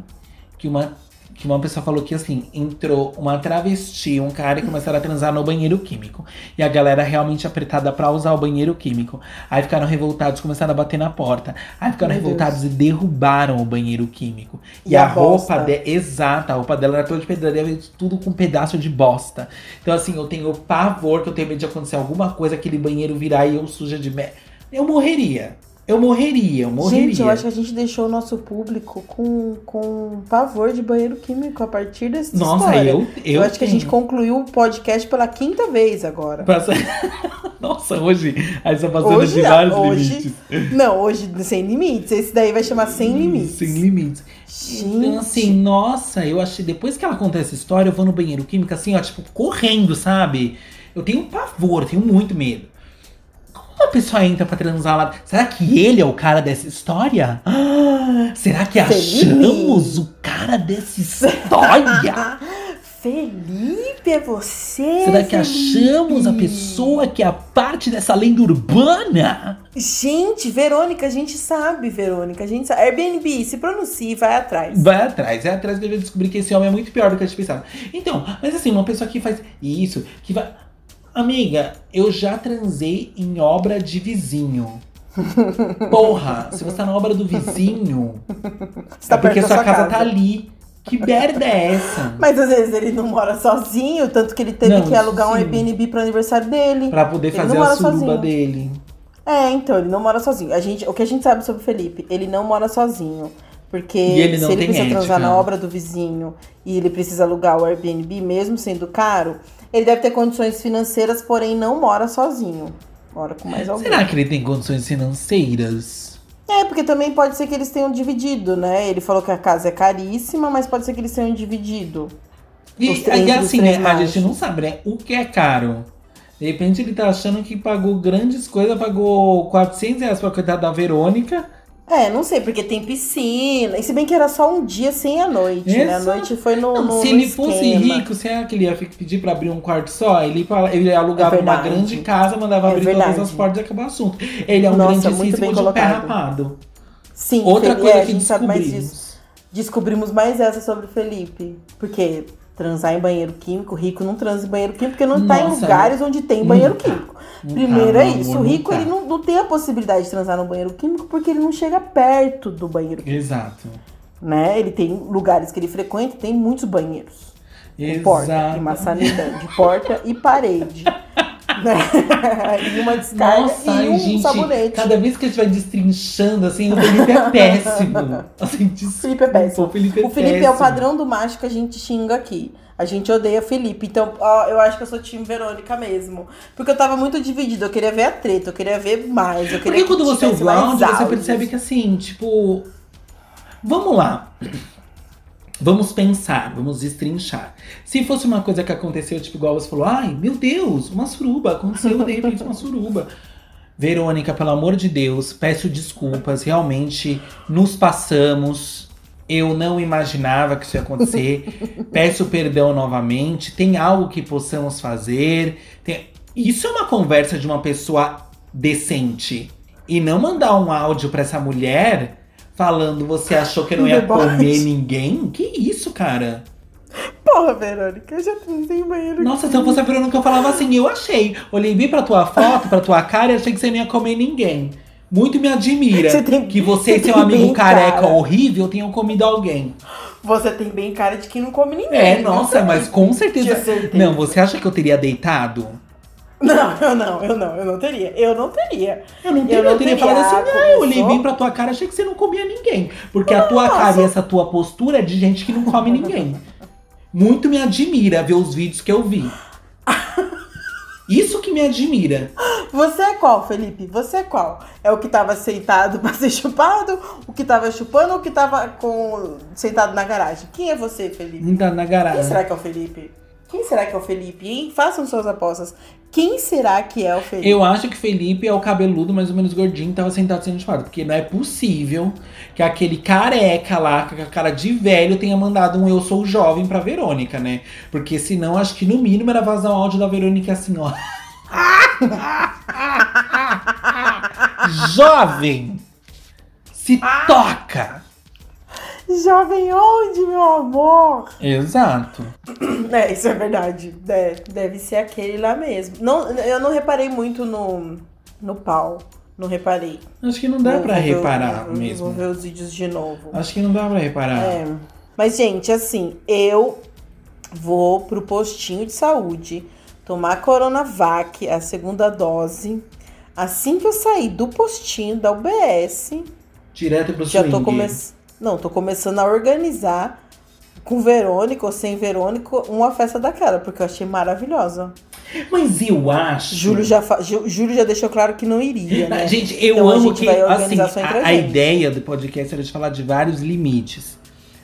que uma, que uma pessoa falou que assim, entrou uma travesti, um cara e começaram a transar no banheiro químico. E a galera realmente apertada pra usar o banheiro químico. Aí ficaram revoltados, começaram a bater na porta. Aí ficaram Meu revoltados e derrubaram o banheiro químico. E, E a, a roupa dela, exata, a roupa dela era toda de pedraria, tudo com um pedaço de bosta. Então, assim, eu tenho pavor, que eu tenho medo de acontecer alguma coisa, aquele banheiro virar e eu suja de merda. Eu morreria. Eu morreria, eu morreria. Gente, eu acho que a gente deixou o nosso público com, com pavor de banheiro químico a partir dessa Nossa, história. eu, eu, Eu, acho que a gente concluiu o podcast pela quinta vez agora. Passa- Nossa, hoje a gente tá passando Hoje de vários hoje- limites. Não, hoje sem limites. Esse daí vai chamar Sem Limites. Sem limites. Gente, Então, assim, nossa, eu achei. Depois que ela conta essa história, eu vou no banheiro químico, assim, ó, tipo, correndo, sabe? Eu tenho pavor, tenho muito medo. Uma pessoa entra pra transar lá? Será que ele é o cara dessa história? Ah, será que Felipe? achamos o cara dessa história? Felipe, é você? Será que Felipe? achamos a pessoa que é a parte dessa lenda urbana? Gente, Verônica, a gente sabe, Verônica. A gente sabe. Airbnb, se pronuncie, vai atrás. Vai atrás, é atrás deve descobrir que esse homem é muito pior do que a gente pensava. Então, mas assim, uma pessoa que faz isso, que vai. Amiga, eu já transei em obra de vizinho. Porra, se você tá na obra do vizinho, tá é porque sua sua casa, casa. tá ali. Que merda é essa? Mas às vezes ele não mora sozinho, tanto que ele teve Não, que alugar um sim. Airbnb pro aniversário dele. Pra poder Ele fazer a suruba sozinho. dele. É, então, ele não mora sozinho. A gente, o que a gente sabe sobre o Felipe, ele não mora sozinho. Porque ele se ele precisa transar ética. na obra do vizinho e ele precisa alugar o Airbnb, mesmo sendo caro, ele deve ter condições financeiras, porém não mora sozinho. Mora com mais alguém. Será que ele tem condições financeiras? É, porque também pode ser que eles tenham dividido, né? Ele falou que a casa é caríssima, mas pode ser que eles tenham dividido. E entre os assim, três né? A gente não sabe, né? O que é caro? De repente ele tá achando que pagou grandes coisas, pagou 400 reais pra coitada da Verônica. É, não sei, porque tem piscina. E se bem que era só um dia sem a noite, né? A noite foi no. Não, no se ele fosse rico, será que ele ia pedir pra abrir um quarto só? Ele, ele alugava É uma grande casa, mandava É abrir todas as portas e acabou o assunto. Ele é um Nossa, muito grandíssimo de pé rapado. Sim, Outra Felipe, coisa é, a que gente sabe mais disso. descobrimos. Descobrimos mais essa sobre o Felipe. Porque transar em banheiro químico, rico não transa em banheiro químico, porque não tá em lugares onde tem banheiro tá. químico. Não Primeiro tá, é isso. O rico, tá. ele não, não tem a possibilidade de transar no banheiro químico porque ele não chega perto do banheiro químico, Exato. né? Ele tem lugares que ele frequenta, tem muitos banheiros. Com porta Exato. e maçaneta de porta e parede. né? e uma descarga Nossa, e um gente, sabonete. cada vez que a gente vai destrinchando, assim, o Felipe é péssimo. Assim, desculpa, Felipe é péssimo. O Felipe é, O Felipe é o padrão do macho que a gente xinga aqui. A gente odeia Felipe. Então, ó, eu acho que eu sou time Verônica mesmo. Porque eu tava muito dividida. Eu queria ver a treta, eu queria ver mais. Eu queria Porque quando você ouve tivesse o mais áudio, você percebe que assim, tipo. Vamos lá. Vamos pensar, vamos destrinchar. Se fosse uma coisa que aconteceu, tipo, igual você falou, ai, meu Deus, uma suruba, aconteceu de repente uma suruba. Verônica, pelo amor de Deus, peço desculpas, realmente nos passamos. Eu não imaginava que isso ia acontecer. Peço perdão novamente. Tem algo que possamos fazer. Tem- Isso é uma conversa de uma pessoa decente. E não mandar um áudio pra essa mulher falando você achou que eu não ia comer ninguém? Que isso, cara? Porra, Verônica, eu já transei banheiro. Nossa, se eu fosse a Verônica, eu falava assim, eu achei. Olhei bem pra tua foto, pra tua cara e achei que você não ia comer ninguém. Muito me admira Você tem- que você e você seu tem amigo careca cara. horrível tenham comido alguém. Você tem bem cara de que não come ninguém. É, viu, nossa, mas com certeza. Certeza. Não, você acha que eu teria deitado? Não, eu não, eu não, eu não teria. Eu não teria. Eu não Eu teria, não eu teria teria. falado assim, Ah, não, eu olhei bem pra tua cara, achei que você não comia ninguém. Porque a tua cara e essa tua postura é de gente que não come ninguém. Muito me admira ver os vídeos que eu vi. Isso que me admira. Você é qual, Felipe? Você é qual? É o que tava sentado pra ser chupado? O que tava chupando ou o que tava com... sentado na garagem? Quem é você, Felipe? Não tá na Quem garagem. será que é o Felipe? Quem será que é o Felipe, hein? Façam suas apostas. Quem será que é o Felipe? Eu acho que Felipe é o cabeludo mais ou menos gordinho que tava sentado sendo chupado. Porque não é possível que aquele careca lá, com a cara de velho, tenha mandado um Eu Sou Jovem pra Verônica, né? Porque senão, acho que no mínimo era vazar um áudio da Verônica assim, ó. Jovem, se toca. Jovem onde, meu amor? Exato. É, isso é verdade. É, deve ser aquele lá mesmo. Não, eu não reparei muito no, no pau. Não reparei. Acho que não dá o- reparar vou- mesmo. Vou ver os vídeos de novo. Acho que não dá pra reparar. É. Mas, gente, assim, eu vou pro postinho de saúde tomar a Coronavac, a segunda dose. Assim que eu sair do postinho da UBS, Direto pro já tô começando. Não, tô começando a organizar com Verônica ou sem Verônica uma festa daquela, porque eu achei maravilhosa. Mas eu acho. Júlio já, fa- Júlio já deixou claro que não iria, né? Gente, eu Então a amo gente que vai assim, a, a ideia do podcast era de falar de vários limites.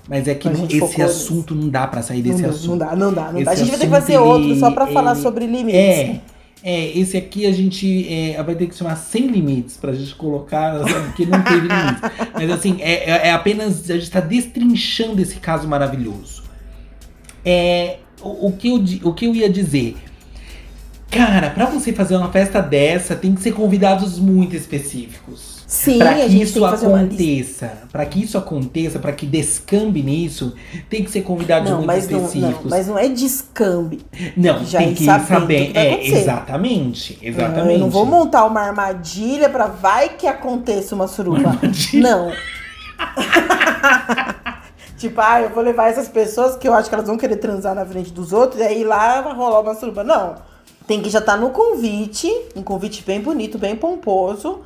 Mas é que não- esse focou assunto não dá pra sair Não, desse dá, assunto. não dá, não dá, não dá. A Esse gente vai ter que fazer outro ele- só pra falar sobre limites. É. É, esse aqui a gente é, vai ter que chamar sem limites pra gente colocar, sabe, porque não teve limites. Mas assim, é, é- é apenas. A gente tá destrinchando esse caso maravilhoso. É, o, o que eu, o que eu ia dizer? Cara, pra você fazer uma festa dessa, tem que ser convidados muito específicos. Sim, Pra a que isso que uma lista. aconteça, pra que isso aconteça, pra que descambe nisso, tem que ser convidados Não muito mas, não, não, específicos. mas não é descambe. Não, já tem que saber. o que É, exatamente, exatamente. Eu não vou montar uma armadilha pra vai que aconteça uma suruba. armadilha? Não. tipo, ah, eu vou levar essas pessoas que eu acho que elas vão querer transar na frente dos outros e aí lá vai rolar uma suruba. Não. Tem que já estar no convite, um convite bem bonito, bem pomposo,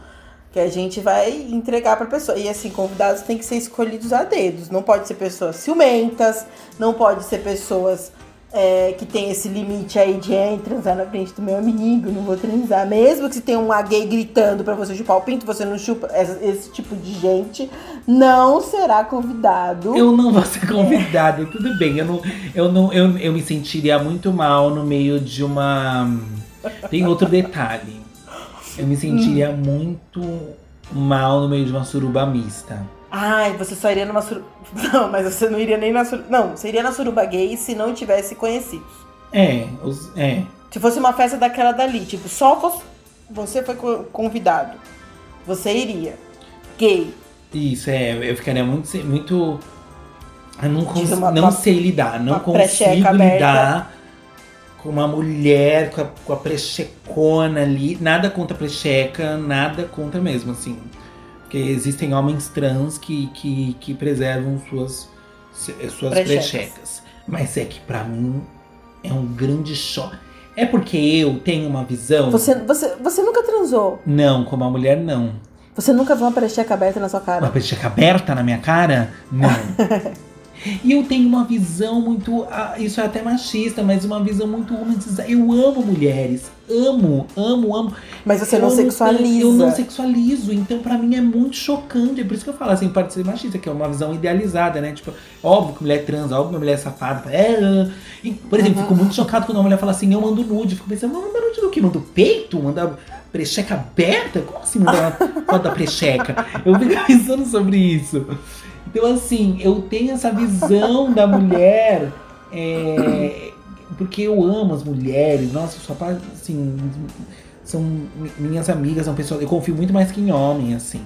que a gente vai entregar pra pessoa. E assim, convidados têm que ser escolhidos a dedos. Não pode ser pessoas ciumentas, não pode ser pessoas é, que tem esse limite aí de é, transar na frente do meu amigo, não vou transar. Mesmo que se tenha uma gay gritando pra você chupar o pinto, você não chupa. Esse tipo de gente não será convidado. Eu não vou ser convidada, tudo bem. Eu não, eu não, eu, eu me sentiria muito mal no meio de uma. Tem outro detalhe. Eu me sentiria muito mal no meio de uma suruba mista. Ai, você só iria numa suruba. Não, mas você não iria nem na suruba. Não, você iria na suruba gay se não tivesse conhecidos. É, os, é. Se fosse uma festa daquela dali, tipo, só você, você foi co- convidado. Você iria. Gay. Isso, é. Eu ficaria muito. muito eu não, cons- não sei lidar. Não consigo aberta. Com uma mulher com a, com a prechecona ali. Nada contra a precheca, nada contra mesmo, assim. Porque existem homens trans que, que, que preservam suas, se- suas Prechecas. prechecas. Mas é que pra mim é um grande choque. É porque eu tenho uma visão. Você, você, você nunca transou. Não, como a mulher, não. Você nunca viu uma precheca aberta na sua cara. Uma pecheca aberta na minha cara? Não. e eu tenho uma visão muito. ah, Isso é até machista, mas uma visão muito romantizada. Eu amo mulheres. Amo, amo, amo. Mas você Eu não sexualiza. Eu não sexualizo. Então, pra mim, é muito chocante. É por isso que eu falo assim, pode ser machista, que é uma visão idealizada, né? Tipo, óbvio que mulher trans, óbvio que mulher é safada. É, é. E, por exemplo, Uhum. fico muito chocado quando uma mulher fala assim, eu mando nude. Fico pensando, não, manda nude do quê? Manda o peito? Manda precheca aberta? Como assim mandar uma foto da precheca? Eu fico pensando sobre isso. Então, assim, eu tenho essa visão da mulher. é, porque eu amo as mulheres. Nossa, eu sou assim. São mi- minhas amigas, são pessoas. Eu confio muito mais que em homem, assim.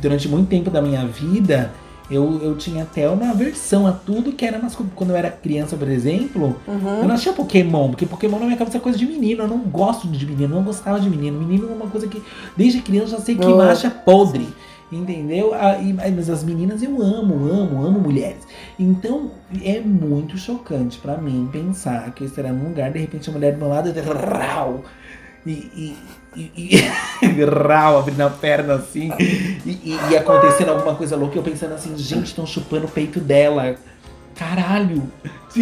Durante muito tempo da minha vida, eu, eu tinha até uma aversão a tudo que era masculino. Quando eu era criança, por exemplo, Uhum. eu não achei Pokémon, porque Pokémon na minha cabeça é coisa de menino. Eu não gosto de menino, eu não gostava de menino. Menino é uma coisa que, desde criança, eu já sei que macho é podre. Entendeu? Ah, e- mas as meninas eu amo, amo, amo mulheres. Então é muito chocante pra mim pensar que eu estaria num lugar, de repente a mulher do meu lado rau, e, e, e, e rau, abrindo a perna assim, e, e, e acontecendo alguma coisa louca. Eu pensando assim, gente, estão chupando o peito dela. Caralho!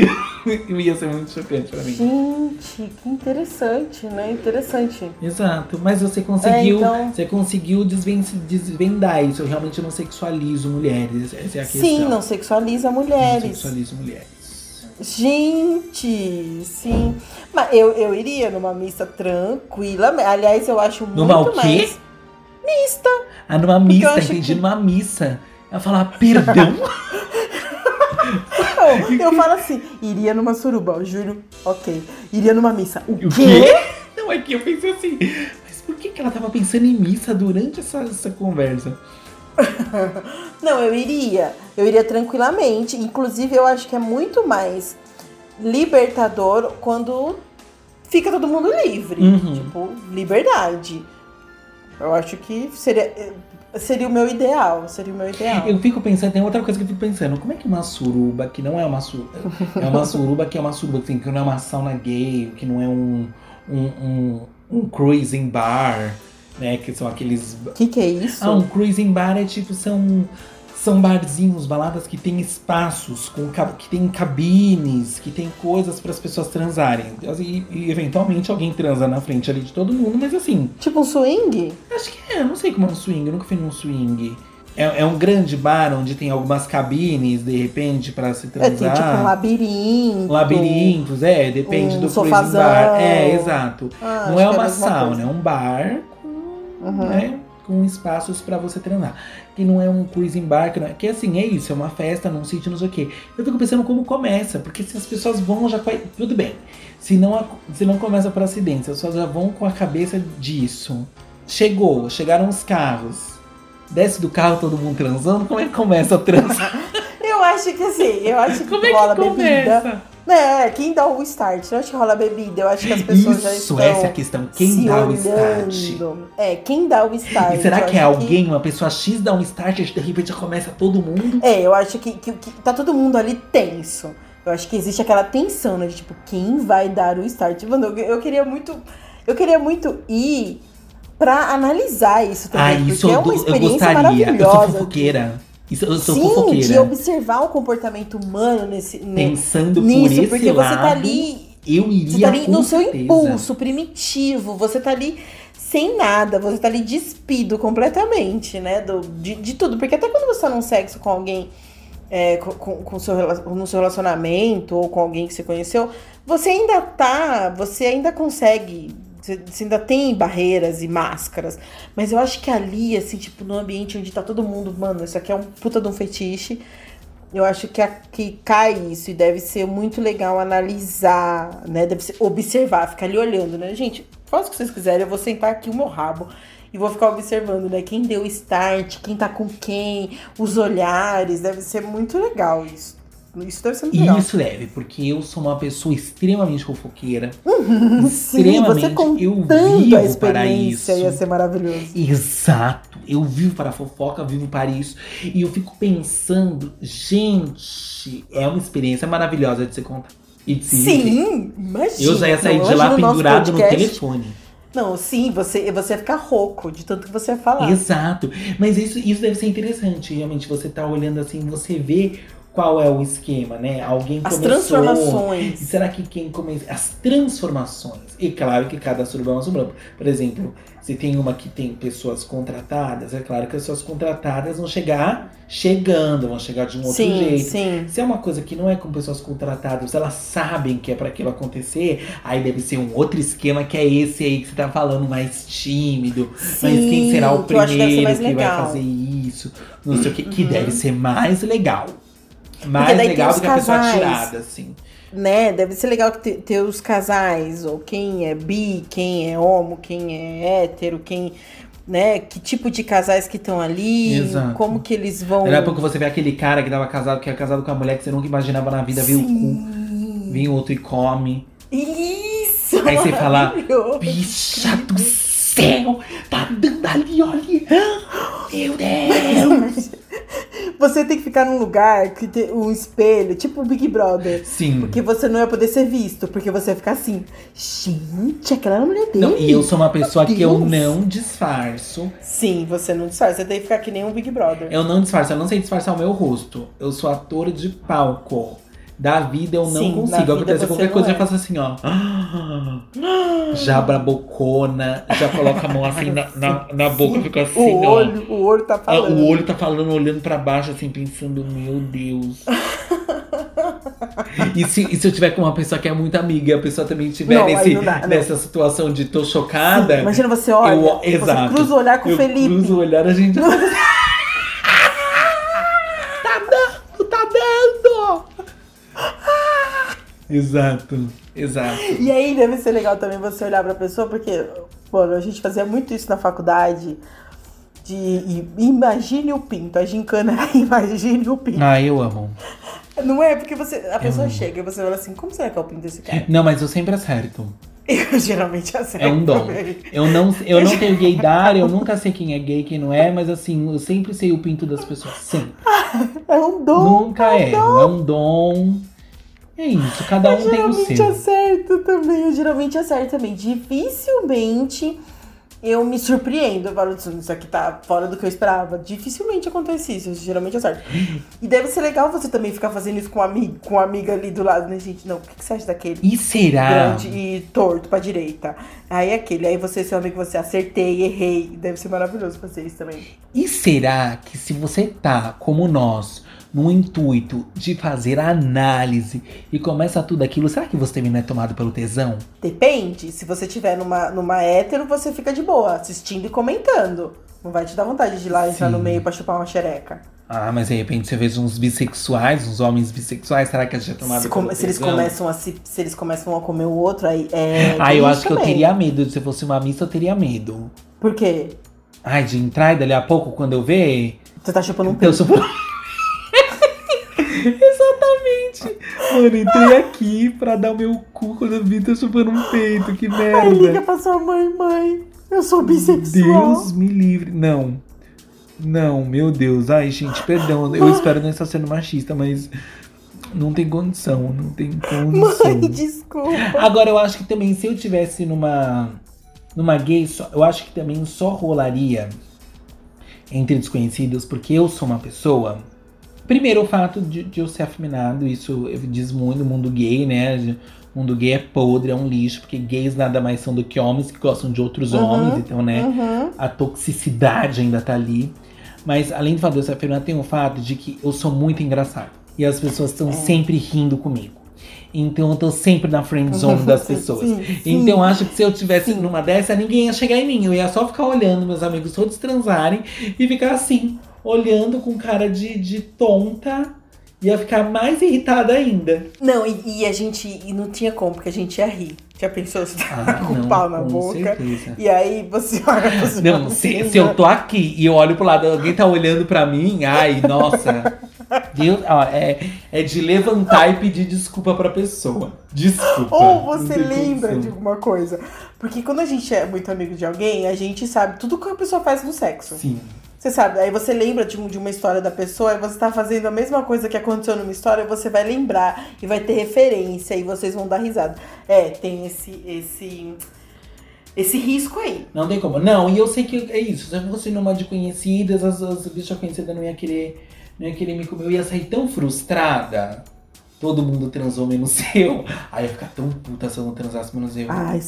Ia ser muito chocante pra mim. Gente, que interessante, né? Interessante. Exato, mas você conseguiu, É, então- você conseguiu desven- desvendar isso. Eu realmente não sexualizo mulheres. Essa é a questão. Sim, não sexualiza Não mulheres. sexualizo mulheres. Gente, sim. Mas eu, eu iria numa mista tranquila. Aliás, eu acho Numa muito o quê? mais. Mista. Ah, numa missa, entendi, que- numa missa. Ela fala, perdão? Não, eu falo assim, iria numa suruba, eu juro. Ok. Iria numa missa. O, o quê? quê? Não, é que eu pensei assim, mas por que, que ela tava pensando em missa durante essa, essa conversa? Não, eu iria. Eu iria tranquilamente. Inclusive, eu acho que é muito mais libertador quando fica todo mundo livre. Uhum. Tipo, liberdade. Eu acho que seria, seria o meu ideal. Seria o meu ideal. Eu fico pensando, tem outra coisa que eu fico pensando, como é que uma suruba, que não é uma suruba, é uma suruba que é uma suruba, assim, que não é uma sauna gay, que não é um, um, um, um cruising bar, né, que são aqueles... Que, que é isso? Ah, um cruising bar é tipo, são, são barzinhos, baladas que tem espaços, com, que tem cabines, que tem coisas para as pessoas transarem. E, e, eventualmente alguém transa na frente ali de todo mundo, mas assim, Tipo um swing? Acho que é, não sei como é um swing, eu nunca fui num swing. É, é um grande bar onde tem algumas cabines, de repente, pra se É, tem tipo um transar. labirinto. Labirintos, é, depende um do sofazão. bar. É, exato. Ah, não é que uma sauna, coisa. é um bar com, Uhum. né, com espaços pra você treinar. Que não é um cruising bar, que, não é, que assim, é isso, é uma festa num sítio, não sei o quê. Eu fico pensando como começa, porque se as pessoas vão já a, Tudo bem. Se não, se não começa por acidente, se as pessoas já vão com a cabeça disso. Chegou, chegaram os carros. Desce do carro todo mundo transando, como é que começa a transar? Eu acho que assim, eu acho que Como é rola que bebida. Começa? É, quem dá o start? Eu acho que rola bebida. Eu acho que as pessoas já Isso, estão essa é a questão. Quem dá o olhando. start? É, quem dá o start? E será Eu que é alguém, uma pessoa X dá um start e de repente já começa todo mundo? É, eu acho que, que, que tá todo mundo ali tenso. Eu acho que existe aquela tensão, né? De tipo, quem vai dar o start? Mano, eu, eu queria muito. Eu queria muito ir pra analisar isso também. Ah, porque isso é eu, uma eu experiência gostaria. Eu sou maravilhosa. fofoqueira. Isso, eu sou Sim, de fofoqueira. observar o comportamento humano nesse, ne- Pensando nisso, por esse porque lado, você tá ali eu iria Você tá ali no seu certeza. impulso primitivo, você tá ali sem nada, você tá ali despido completamente, né? Do, de, de tudo. Porque até quando você tá num sexo com alguém, é, com, com, seu, no seu relacionamento, ou com alguém que você conheceu, você ainda tá. Você ainda consegue. Você ainda tem barreiras e máscaras. Mas eu acho que ali, assim, tipo, no ambiente onde tá todo mundo, mano, isso aqui é um puta de um fetiche. Eu acho que, a- que cai isso e deve ser muito legal analisar, né? Deve ser observar, ficar ali olhando, né? Gente, faz o que vocês quiserem, eu vou sentar aqui o meu rabo e vou ficar observando, né? Quem deu start, quem tá com quem, os olhares, deve ser muito legal isso. Isso deve ser muito E legal. isso leve, porque eu sou uma pessoa extremamente fofoqueira. Sim, extremamente, você eu contando vivo a para isso. ia ser maravilhoso. Exato. Eu vivo para a fofoca, vivo para isso. E eu fico pensando, gente, é uma experiência maravilhosa de se contar. E de se. Sim, imagina. Eu já ia sair de lá no pendurado no telefone. Não, sim, você, você ia ficar rouco de tanto que você ia falar. Exato. Mas isso, isso deve ser interessante. Realmente, você tá olhando assim, você vê qual é o esquema, né? Alguém As começou. transformações. E será que quem começa. As transformações. E claro que cada suruba é uma suruba. Por exemplo, se tem uma que tem pessoas contratadas, é claro que as pessoas contratadas vão chegar chegando, vão chegar de um outro sim, jeito. sim. Se é uma coisa que não é com pessoas contratadas, elas sabem que é para aquilo acontecer, aí deve ser um outro esquema que é esse aí que você tá falando, mais tímido. Mas quem será o que que primeiro mais que vai fazer isso? Não sei o que. Que Uhum. deve ser mais legal. Mais legal do que a pessoa casais. tirada, assim. Né? Deve ser legal ter, ter os casais, ou quem é bi, quem é homo, quem é hétero, quem. Né? Que tipo de casais que estão ali, Exato. como que eles vão. Daqui a pouco você vê aquele cara que tava casado, que é casado com a mulher que você nunca imaginava na vida, viu o cu, vem outro e come. Isso! Aí você fala. Bicha do céu! Tá dando ali, olha! Meu Deus! Você tem que ficar num lugar que tem um espelho, tipo o Big Brother. Sim. Porque você não ia poder ser visto, porque você ia ficar assim, gente, aquela era mulher dele. Não, e eu sou uma pessoa que eu não disfarço. Sim, você não disfarça, você tem que ficar que nem um Big Brother. Eu não disfarço, eu não sei disfarçar o meu rosto. Eu sou ator de palco. Da vida eu não Sim, consigo. vida Acontece você qualquer coisa, é. eu faço assim, ó. Já bocona, já coloca a mão assim na, na, na boca, fica assim, o ó. olho, o olho tá Ah, falando. O olho tá falando, olhando pra baixo, assim, pensando, meu Deus. e, se, e se eu tiver com uma pessoa que é muito amiga e a pessoa também Não, aí nesse, não dá, não. nessa situação de tô chocada. Imagina você olha, eu, você exato. cruza o olhar com o Felipe. cruzo o olhar, a gente. Exato, exato. E aí deve ser legal também você olhar pra pessoa, porque Mano, a gente fazia muito isso na faculdade. De imagine o pinto. A gincana era imagine o pinto. Ah, eu amo. Não é? Porque você, a pessoa amo. chega e você fala assim, como será que é o pinto desse cara? Não, mas eu sempre acerto. Eu geralmente acerto. É um dom. também. Eu não, eu não tenho gaydar, eu nunca sei quem é gay, quem não é, mas assim, eu sempre sei o pinto das pessoas. Sempre. É um dom. Nunca erro. É um dom. É isso, cada um tem o geralmente seu. acerto também. Eu geralmente acerto também. Dificilmente eu me surpreendo. Eu falo, isso aqui tá fora do que eu esperava. Dificilmente acontece isso. Eu geralmente acerto. E deve ser legal você também ficar fazendo isso com um amigo, com uma amiga ali do lado, né, gente? Não, o que, que você acha daquele? E será? Grande e torto pra direita. Aí aquele, aí você, seu amigo, você acertei, errei. Deve ser maravilhoso fazer isso também. E será que se você tá, como nós, no intuito de fazer a análise e começa tudo aquilo, será que você também não é tomado pelo tesão? Depende. Se você tiver numa, numa hétero, você fica de boa, assistindo e comentando. Não vai te dar vontade de ir lá entrar Sim. no meio pra chupar uma xereca. Ah, mas de repente você vê uns bissexuais, uns homens bissexuais, será que a gente é tomado Se, pelo come- se eles começam a se, se eles começam a comer o outro, aí é. Ah, eu acho isso que eu também. teria medo. Se eu fosse uma missa, eu teria medo. Por quê? Ai, de entrar e dali a pouco, quando eu ver, Você tá chupando um eu pinto. Exatamente. Mano, entrei aqui pra dar o meu cu quando eu vi tô chupando um peito. Que Aí liga merda. pra sua mãe, mãe. Eu sou bissexual. Deus me livre. Não. Não, meu Deus. Ai, gente, perdão. Eu espero não estar sendo machista, mas não tem condição. Não tem condição. Mãe, desculpa. Agora, eu acho que também, se eu tivesse numa. Numa gay, só, eu acho que também só rolaria entre desconhecidos, porque eu sou uma pessoa. Primeiro, o fato de, de eu ser afeminado, isso diz muito no mundo gay, né? O mundo gay é podre, é um lixo, porque gays nada mais são do que homens que gostam de outros Uhum, homens, então, né? Uhum. a toxicidade ainda tá ali. Mas além do fato de eu ser afeminado, tem o fato de que eu sou muito engraçado. E as pessoas É. estão sempre rindo comigo. Então eu tô sempre na friend zone das pessoas. sim, sim. Então eu acho que se eu tivesse Sim. numa dessa, ninguém ia chegar em mim. Eu ia só ficar olhando meus amigos todos transarem e ficar assim, olhando com cara de, de tonta. Ia ficar mais irritada ainda. Não, e, e a gente. E não tinha como, porque a gente ia rir. Já pensou? Você tá Ah, com não, pau na com boca. certeza. E aí você olha pra sua Não, se, amiga. se eu tô aqui e eu olho pro lado, alguém tá olhando pra mim, ai, nossa. Deus, ó, é, é de levantar e pedir desculpa pra pessoa. Desculpa. Ou você lembra condição. de alguma coisa. Porque quando a gente é muito amigo de alguém, a gente sabe tudo que a pessoa faz no sexo. Sim. Você sabe, aí você lembra de, um- de uma história da pessoa, e você tá fazendo a mesma coisa que aconteceu numa história, você vai lembrar e vai ter referência e vocês vão dar risada. É, tem esse esse esse risco aí. Não tem como. Não, e eu sei que é isso. Se eu fosse numa de conhecidas, as, as bichas conhecidas não ia querer, não ia querer me comer. Eu ia sair tão frustrada. Todo mundo transou menos eu. Aí eu ia ficar tão puta se eu não transasse menos eu. Ai,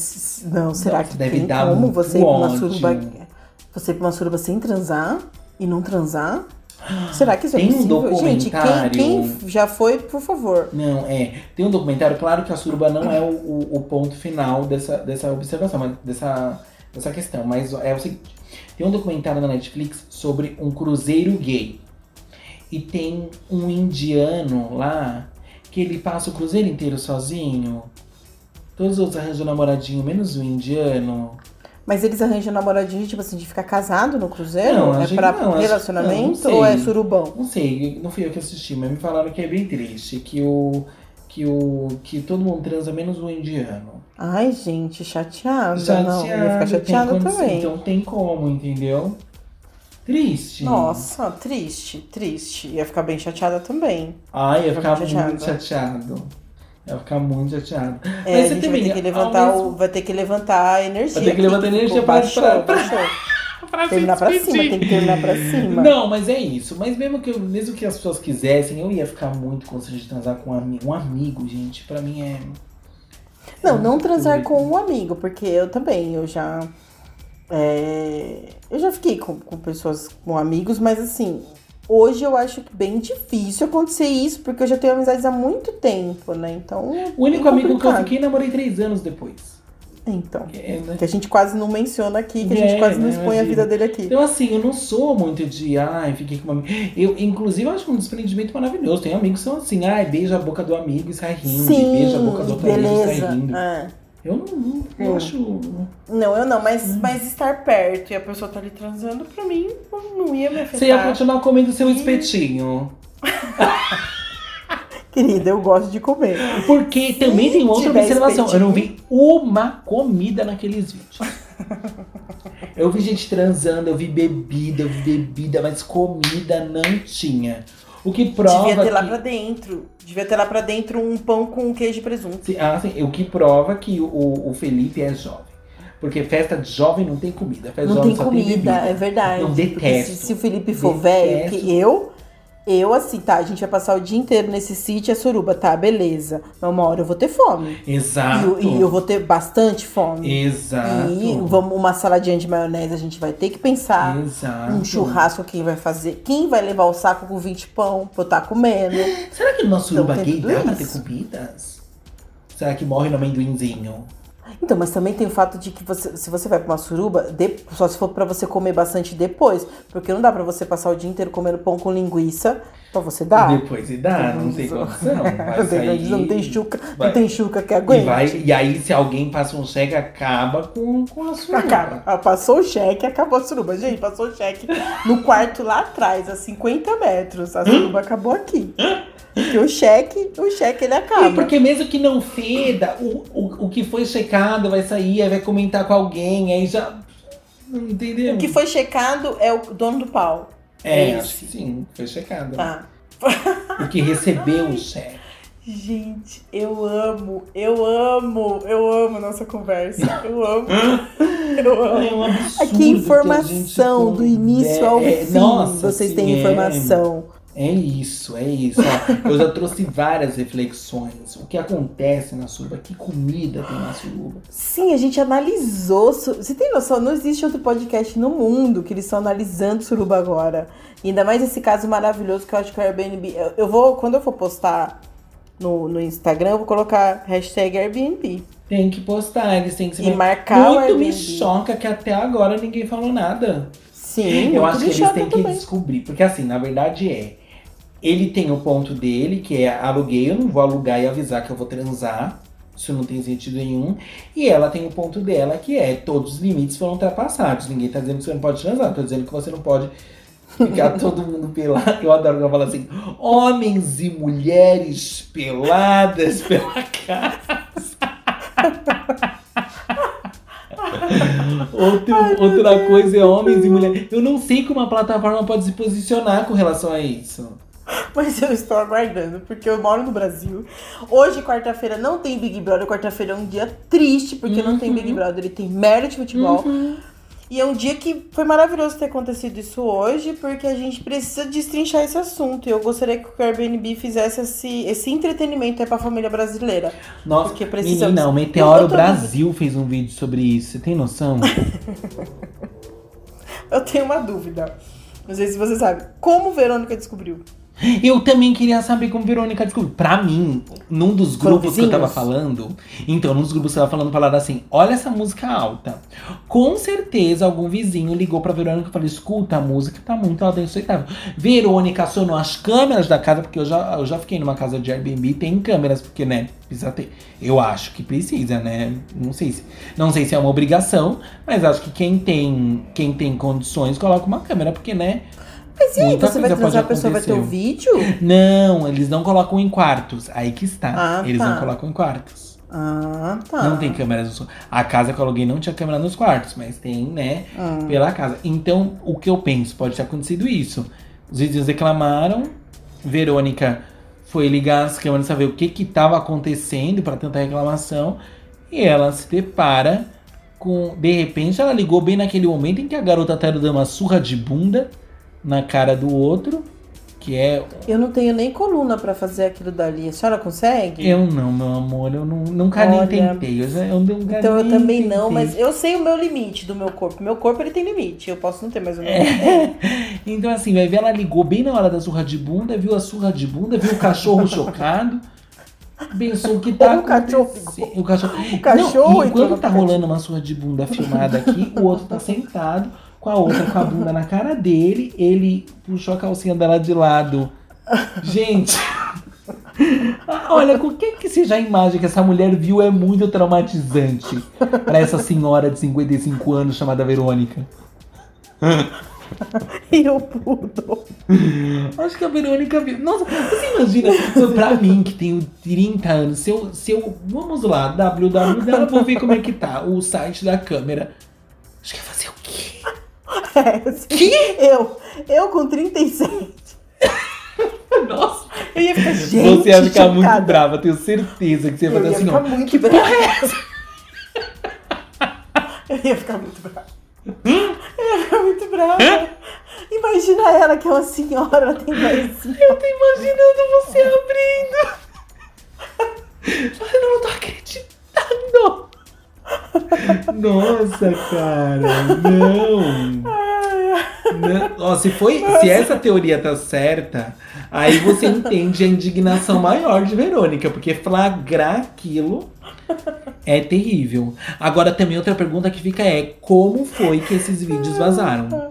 não, será que deve tem dar como você ir ódio. suruba você suruba sem transar e não transar? Será que isso Tem é um possível? Gente, quem, quem já foi, por favor. Não, é. Tem um documentário, claro que a suruba não é o, o, o ponto final dessa, dessa observação, mas dessa, dessa questão. Mas é o seguinte: tem um documentário na Netflix sobre um cruzeiro gay. E tem um indiano lá que ele passa o cruzeiro inteiro sozinho. Todos os outros arranjam namoradinho, menos o indiano. Mas eles arranjam namoradinho, tipo assim, de ficar casado no cruzeiro? Não, é acho pra não, acho- relacionamento não, não sei. ou é surubão? Não sei, não fui eu que assisti, mas me falaram que é bem triste. Que o. Que o. Que todo mundo transa menos o indiano. Ai, gente, chateada. Chateado, não, eu ia ficar condição, também. Então tem como, entendeu? Triste. Nossa, triste, triste. Ia ficar bem chateada também. Ai, ia ficar Chateada. muito chateado. Ia ficar muito chateado. É, Mas a gente também, vai ter que levantar mesmo- o, vai ter que levantar a energia. Vai ter que levantar aqui, energia ficou- pra- baixou, pra- pra- baixou. Pra se Terminar pra cima, tem que terminar pra cima. Não, mas é isso. Mas mesmo que, eu- mesmo que as pessoas quisessem, eu ia ficar muito constrangido de transar com um amigo. Um amigo, gente, pra mim é. Não, não muito transar com um amigo, porque eu também, eu já. é, eu já fiquei com, com pessoas, com amigos, mas assim, hoje eu acho bem difícil acontecer isso, porque eu já tenho amizades há muito tempo, né? Então. é O único amigo que eu fiquei, namorei três anos depois. Então. É, né? Que a gente quase não menciona aqui, que a gente É, quase não né, expõe a vida dele aqui. Então, assim, eu não sou muito de, ai, fiquei com uma amiga. Eu, inclusive, eu acho um desprendimento maravilhoso. Tem amigos que são assim, ai, beija a boca do amigo e sai rindo. Sim, beija a boca do outro amigo e sai rindo. É. Eu não, não, não Hum. acho. Não, eu não, mas, Hum. mas estar perto e a pessoa tá ali transando, pra mim, não, ia me afetar. Você ia continuar comendo seu espetinho. Querida, eu gosto de comer. Porque também tem outra observação. Eu não espetinho. vi uma comida naqueles vídeos. Eu vi gente transando, eu vi bebida, eu vi bebida, mas comida não tinha. O que prova Devia ter lá que... pra dentro. Devia ter lá pra dentro um pão com queijo e presunto. Sim, ah, sim, o que prova que o, o Felipe é jovem. Porque festa de jovem não tem comida. Festa Não tem comida, tem é verdade. Eu detesto. Se, se o Felipe for velho, Detesto. que eu, eu assim, tá, a gente vai passar o dia inteiro nesse sítio, é suruba, tá, beleza. Mas uma hora eu vou ter fome. E, Exato. eu- e eu vou ter bastante fome. Exato. E vamos, uma saladinha de maionese a gente vai ter que pensar. Exato. Um churrasco quem vai fazer? Quem vai levar o saco com 20 pão pra eu estar comendo? Será que no nosso Então suruba gay dá pra ter isso. comidas? Será que morre no amendoinzinho? Então, mas também tem o fato de que você, se você vai pra uma suruba, de- só se for pra você comer bastante depois. Porque não dá pra você passar o dia inteiro comendo pão com linguiça pra você dar. Depois e dá, não tem condição. Não tem sair, não tem chuca, vai- não tem chuca que E, aguente. vai, e aí, se alguém passa um cheque, acaba com, com a suruba. Acaba. Ah, Passou o cheque, acabou a suruba. Gente, passou o cheque no quarto lá atrás, a 50 metros. A suruba acabou aqui. Porque o cheque, o cheque ele acaba. E porque mesmo que não feda, o, o, o que foi checado vai sair, aí vai comentar com alguém, aí já. Entendeu? O que foi checado é o dono do pau. É, que sim, foi checado. Tá. O que recebeu o cheque. Gente, eu amo, eu amo, eu amo nossa conversa. Eu amo. Eu amo. É um. Aqui informação do início ao é, fim. nossa, vocês têm é. informação. É isso, é isso. Ó, eu já trouxe várias reflexões. O que acontece na suruba? Que comida tem na suruba? Sim, a gente analisou. Você tem noção? Não existe outro podcast no mundo que eles estão analisando suruba agora. E ainda mais esse caso maravilhoso que eu acho que o Airbnb. Eu, eu vou, quando eu for postar no, no Instagram, eu vou colocar hashtag Airbnb. Tem que postar, eles têm que se E marcar o Muito me choca que até agora ninguém falou nada. Sim, eu acho que eles têm que também. descobrir. Porque assim, na verdade é. Ele tem o ponto dele, que é aluguei, eu não vou alugar e avisar que eu vou transar. Isso não tem sentido nenhum. E ela tem o ponto dela, que é todos os limites foram ultrapassados. Ninguém tá dizendo que você não pode transar, tô dizendo que você não pode ficar todo mundo pelado. Eu adoro ela fala assim: homens e mulheres peladas pela casa. Outro- outra coisa é homens e mulheres. Eu não sei como uma plataforma pode se posicionar com relação a isso. Mas eu estou aguardando, porque eu moro no Brasil. Hoje, quarta-feira, não tem Big Brother. Quarta-feira é um dia triste, porque não tem Big Brother. Ele tem merda de futebol. E é um dia que foi maravilhoso ter acontecido isso hoje, porque a gente precisa destrinchar esse assunto. E eu gostaria que o Airbnb fizesse esse, esse entretenimento aí pra família brasileira. Nossa, Porque precisamos- menina, o Meteoro Brasil fez um vídeo sobre isso. Você tem noção? Eu tenho uma dúvida. Não sei se você sabe. Como Verônica descobriu? Eu também queria saber como Verônica descobriu. Pra mim, num dos grupos que eu tava falando, então, num dos grupos que eu tava falando, falaram assim: olha essa música alta. Com certeza algum vizinho ligou pra Verônica e falou: escuta, a música tá muito alta, inaceitável. Verônica acionou as câmeras da casa, porque eu já, eu já fiquei numa casa de Airbnb, tem câmeras, porque, né, precisa ter. Eu acho que precisa, né? Não sei se, não sei se é uma obrigação, mas acho que quem tem, quem tem condições coloca uma câmera, porque, né? Mas e aí, Muita você vai transar, a pessoa vai ter o vídeo? Não, eles não colocam em quartos. Aí que está. Ah, eles tá. não colocam em quartos. Ah, tá. Não tem câmeras no A casa que eu aluguei não tinha câmera nos quartos, mas tem, né, Hum. pela casa. Então, o que eu penso, pode ter acontecido isso. Os vizinhos reclamaram, Verônica foi ligar as câmeras pra ver o que que tava acontecendo para tanta reclamação, e ela se depara com, de repente, ela ligou bem naquele momento em que a garota tá dando uma surra de bunda na cara do outro, que é Eu não tenho nem coluna pra fazer aquilo dali. A senhora consegue? Eu não, meu amor, eu não, nunca nem Olha, tentei. Eu, eu nunca Então eu nem também não, tentei. mas eu sei o meu limite do meu corpo. Meu corpo ele tem limite. Eu posso não ter, mas o meu. É. Então, assim, vai ver, ela ligou bem na hora da surra de bunda, viu a surra de bunda, viu o cachorro chocado. Pensou que tá O cachorro. O cachorro. O cachorro Não, enquanto tá rolando uma surra de bunda filmada aqui, o outro tá sentado com a outra com a bunda na cara dele. Ele puxou a calcinha dela de lado. Gente, Olha, qualquer que seja a imagem que essa mulher viu é muito traumatizante pra essa senhora de 55 anos chamada Verônica. E o Poodle. Acho que a Verônica viu. Nossa, você imagina, pra mim que tenho 30 anos, se eu. Se eu vamos lá, www, vou ver como é que tá o site da câmera. Assim, Que? Eu, eu com 36. Nossa, Eu ia ficar, gente, você ia ficar muito chocada. brava, tenho certeza que você ia Eu fazer ia assim, ficar ó. muito Que brava. porra é essa? Eu ia ficar muito brava. Eu ia ficar muito brava. Imagina ela, que é uma senhora, ela tem mais assim. Eu tô imaginando você abrindo. Eu não tô acreditando. Nossa, cara, não. Não. Ó, se, foi, se essa teoria tá certa, aí você entende a indignação maior de Verônica, porque flagrar aquilo é terrível. Agora também outra pergunta que fica é como foi que esses vídeos vazaram?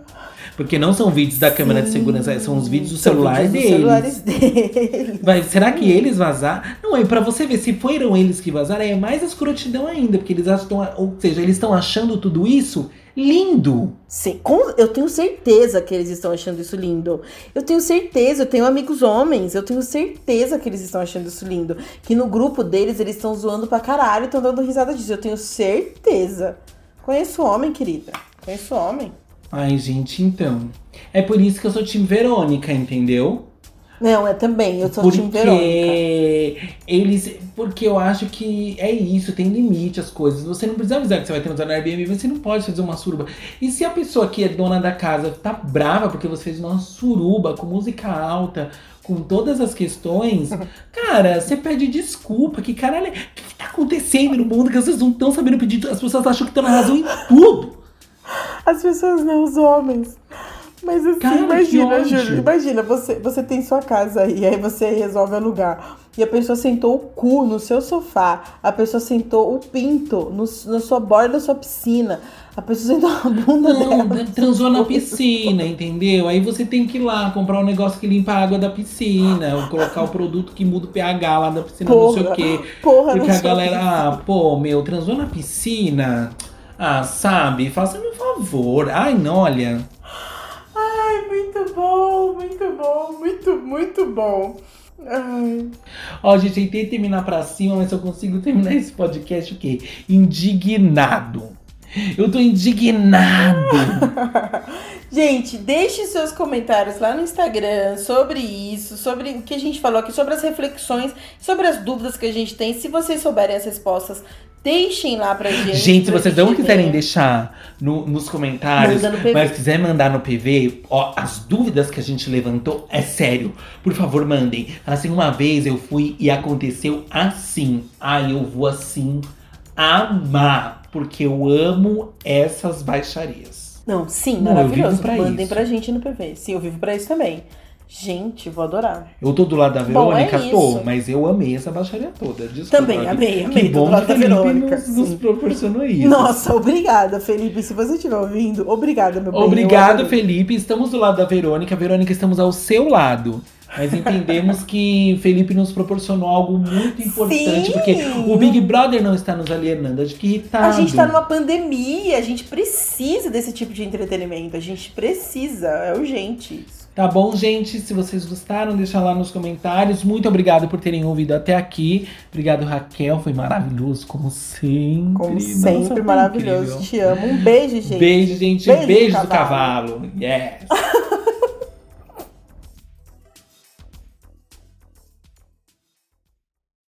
Porque não são vídeos da câmera de segurança, são os vídeos do São celular vídeos deles. celulares dele. Vai, será que eles vazaram? Não, é pra você ver, se foram eles que vazaram, é mais escrotidão ainda, porque eles acham, ou seja, eles estão achando tudo isso lindo. Sim, com- eu tenho certeza que eles estão achando isso lindo. Eu tenho certeza, eu tenho amigos homens, eu tenho certeza que eles estão achando isso lindo. Que no grupo deles eles estão zoando pra caralho e estão dando risada disso. Eu tenho certeza. Conheço homem, querida. Conheço homem. Ai, gente, então. É por isso que eu sou time Verônica, entendeu? Não, é também. Eu sou time Verônica. Porque eles. Porque eu acho que é isso, tem limite as coisas. Você não precisa avisar que você vai transar no Airbnb, você não pode fazer uma suruba. E se a pessoa que é dona da casa tá brava porque você fez uma suruba com música alta, com todas as questões, cara, você pede desculpa. Que caralho, o que, que tá acontecendo no mundo que pessoas não estão sabendo pedir? As pessoas acham que estão na razão em tudo. As pessoas não, os homens. Mas assim, Cara, imagina. Júlio, imagina, você, você tem sua casa aí, aí você resolve alugar. E a pessoa sentou o cu no seu sofá, a pessoa sentou o pinto no, na sua borda da sua piscina, a pessoa sentou a bunda Não, dela. transou na piscina, entendeu? Aí você tem que ir lá comprar um negócio que limpa a água da piscina, ou colocar o produto que muda o pH lá da piscina, não sei o Porra, quê. Porra, Porque a galera, ah, pô, meu, transou na piscina? Ah, sabe? Faça-me um favor. Ai, não, olha. Ai, muito bom, muito bom, muito, muito bom. Ai. Ó, gente, tentei terminar pra cima, mas eu consigo terminar esse podcast o quê? Indignado. Eu tô indignado. Gente, deixe seus comentários lá no Instagram sobre isso, sobre o que a gente falou aqui, sobre as reflexões, sobre as dúvidas que a gente tem. Se vocês souberem as respostas, deixem lá pra gente. Gente, se vocês não quiserem deixar no- nos comentários, no mas quiser mandar no PV, ó, as dúvidas que a gente levantou, é sério. Por favor, mandem. Assim, uma vez eu fui e aconteceu assim. Ai, eu vou assim amar, porque eu amo essas baixarias. Não, sim, Não, maravilhoso. pra Mandem isso. pra gente no PV. Sim, eu vivo pra isso também. Gente, vou adorar. Eu tô do lado da Bom, é Verônica, tô, isso. mas eu amei essa baixaria toda. Desculpa, Também, que- amei, amei, Que bom do lado que da o Felipe Verônica, nos, nos proporcionou isso. Nossa, obrigada, Felipe. Se você estiver ouvindo, obrigada, meu bem. Obrigado. Felipe. Estamos do lado da Verônica. Verônica, estamos ao seu lado. Mas entendemos que Felipe nos proporcionou algo muito importante, Sim. porque o Big Brother não está nos alienando. A fica irritado. A gente tá numa pandemia, a gente precisa desse tipo de entretenimento. A gente precisa, é urgente isso. Tá bom, gente? Se vocês gostaram, deixa lá nos comentários. Muito obrigado por terem ouvido até aqui. Obrigado, Raquel. Foi maravilhoso, como sempre. Como sempre, maravilhoso. incrível. Te amo. Um beijo, gente. Beijo, gente. Beijo do Beijo, do cavalo. cavalo. Yes.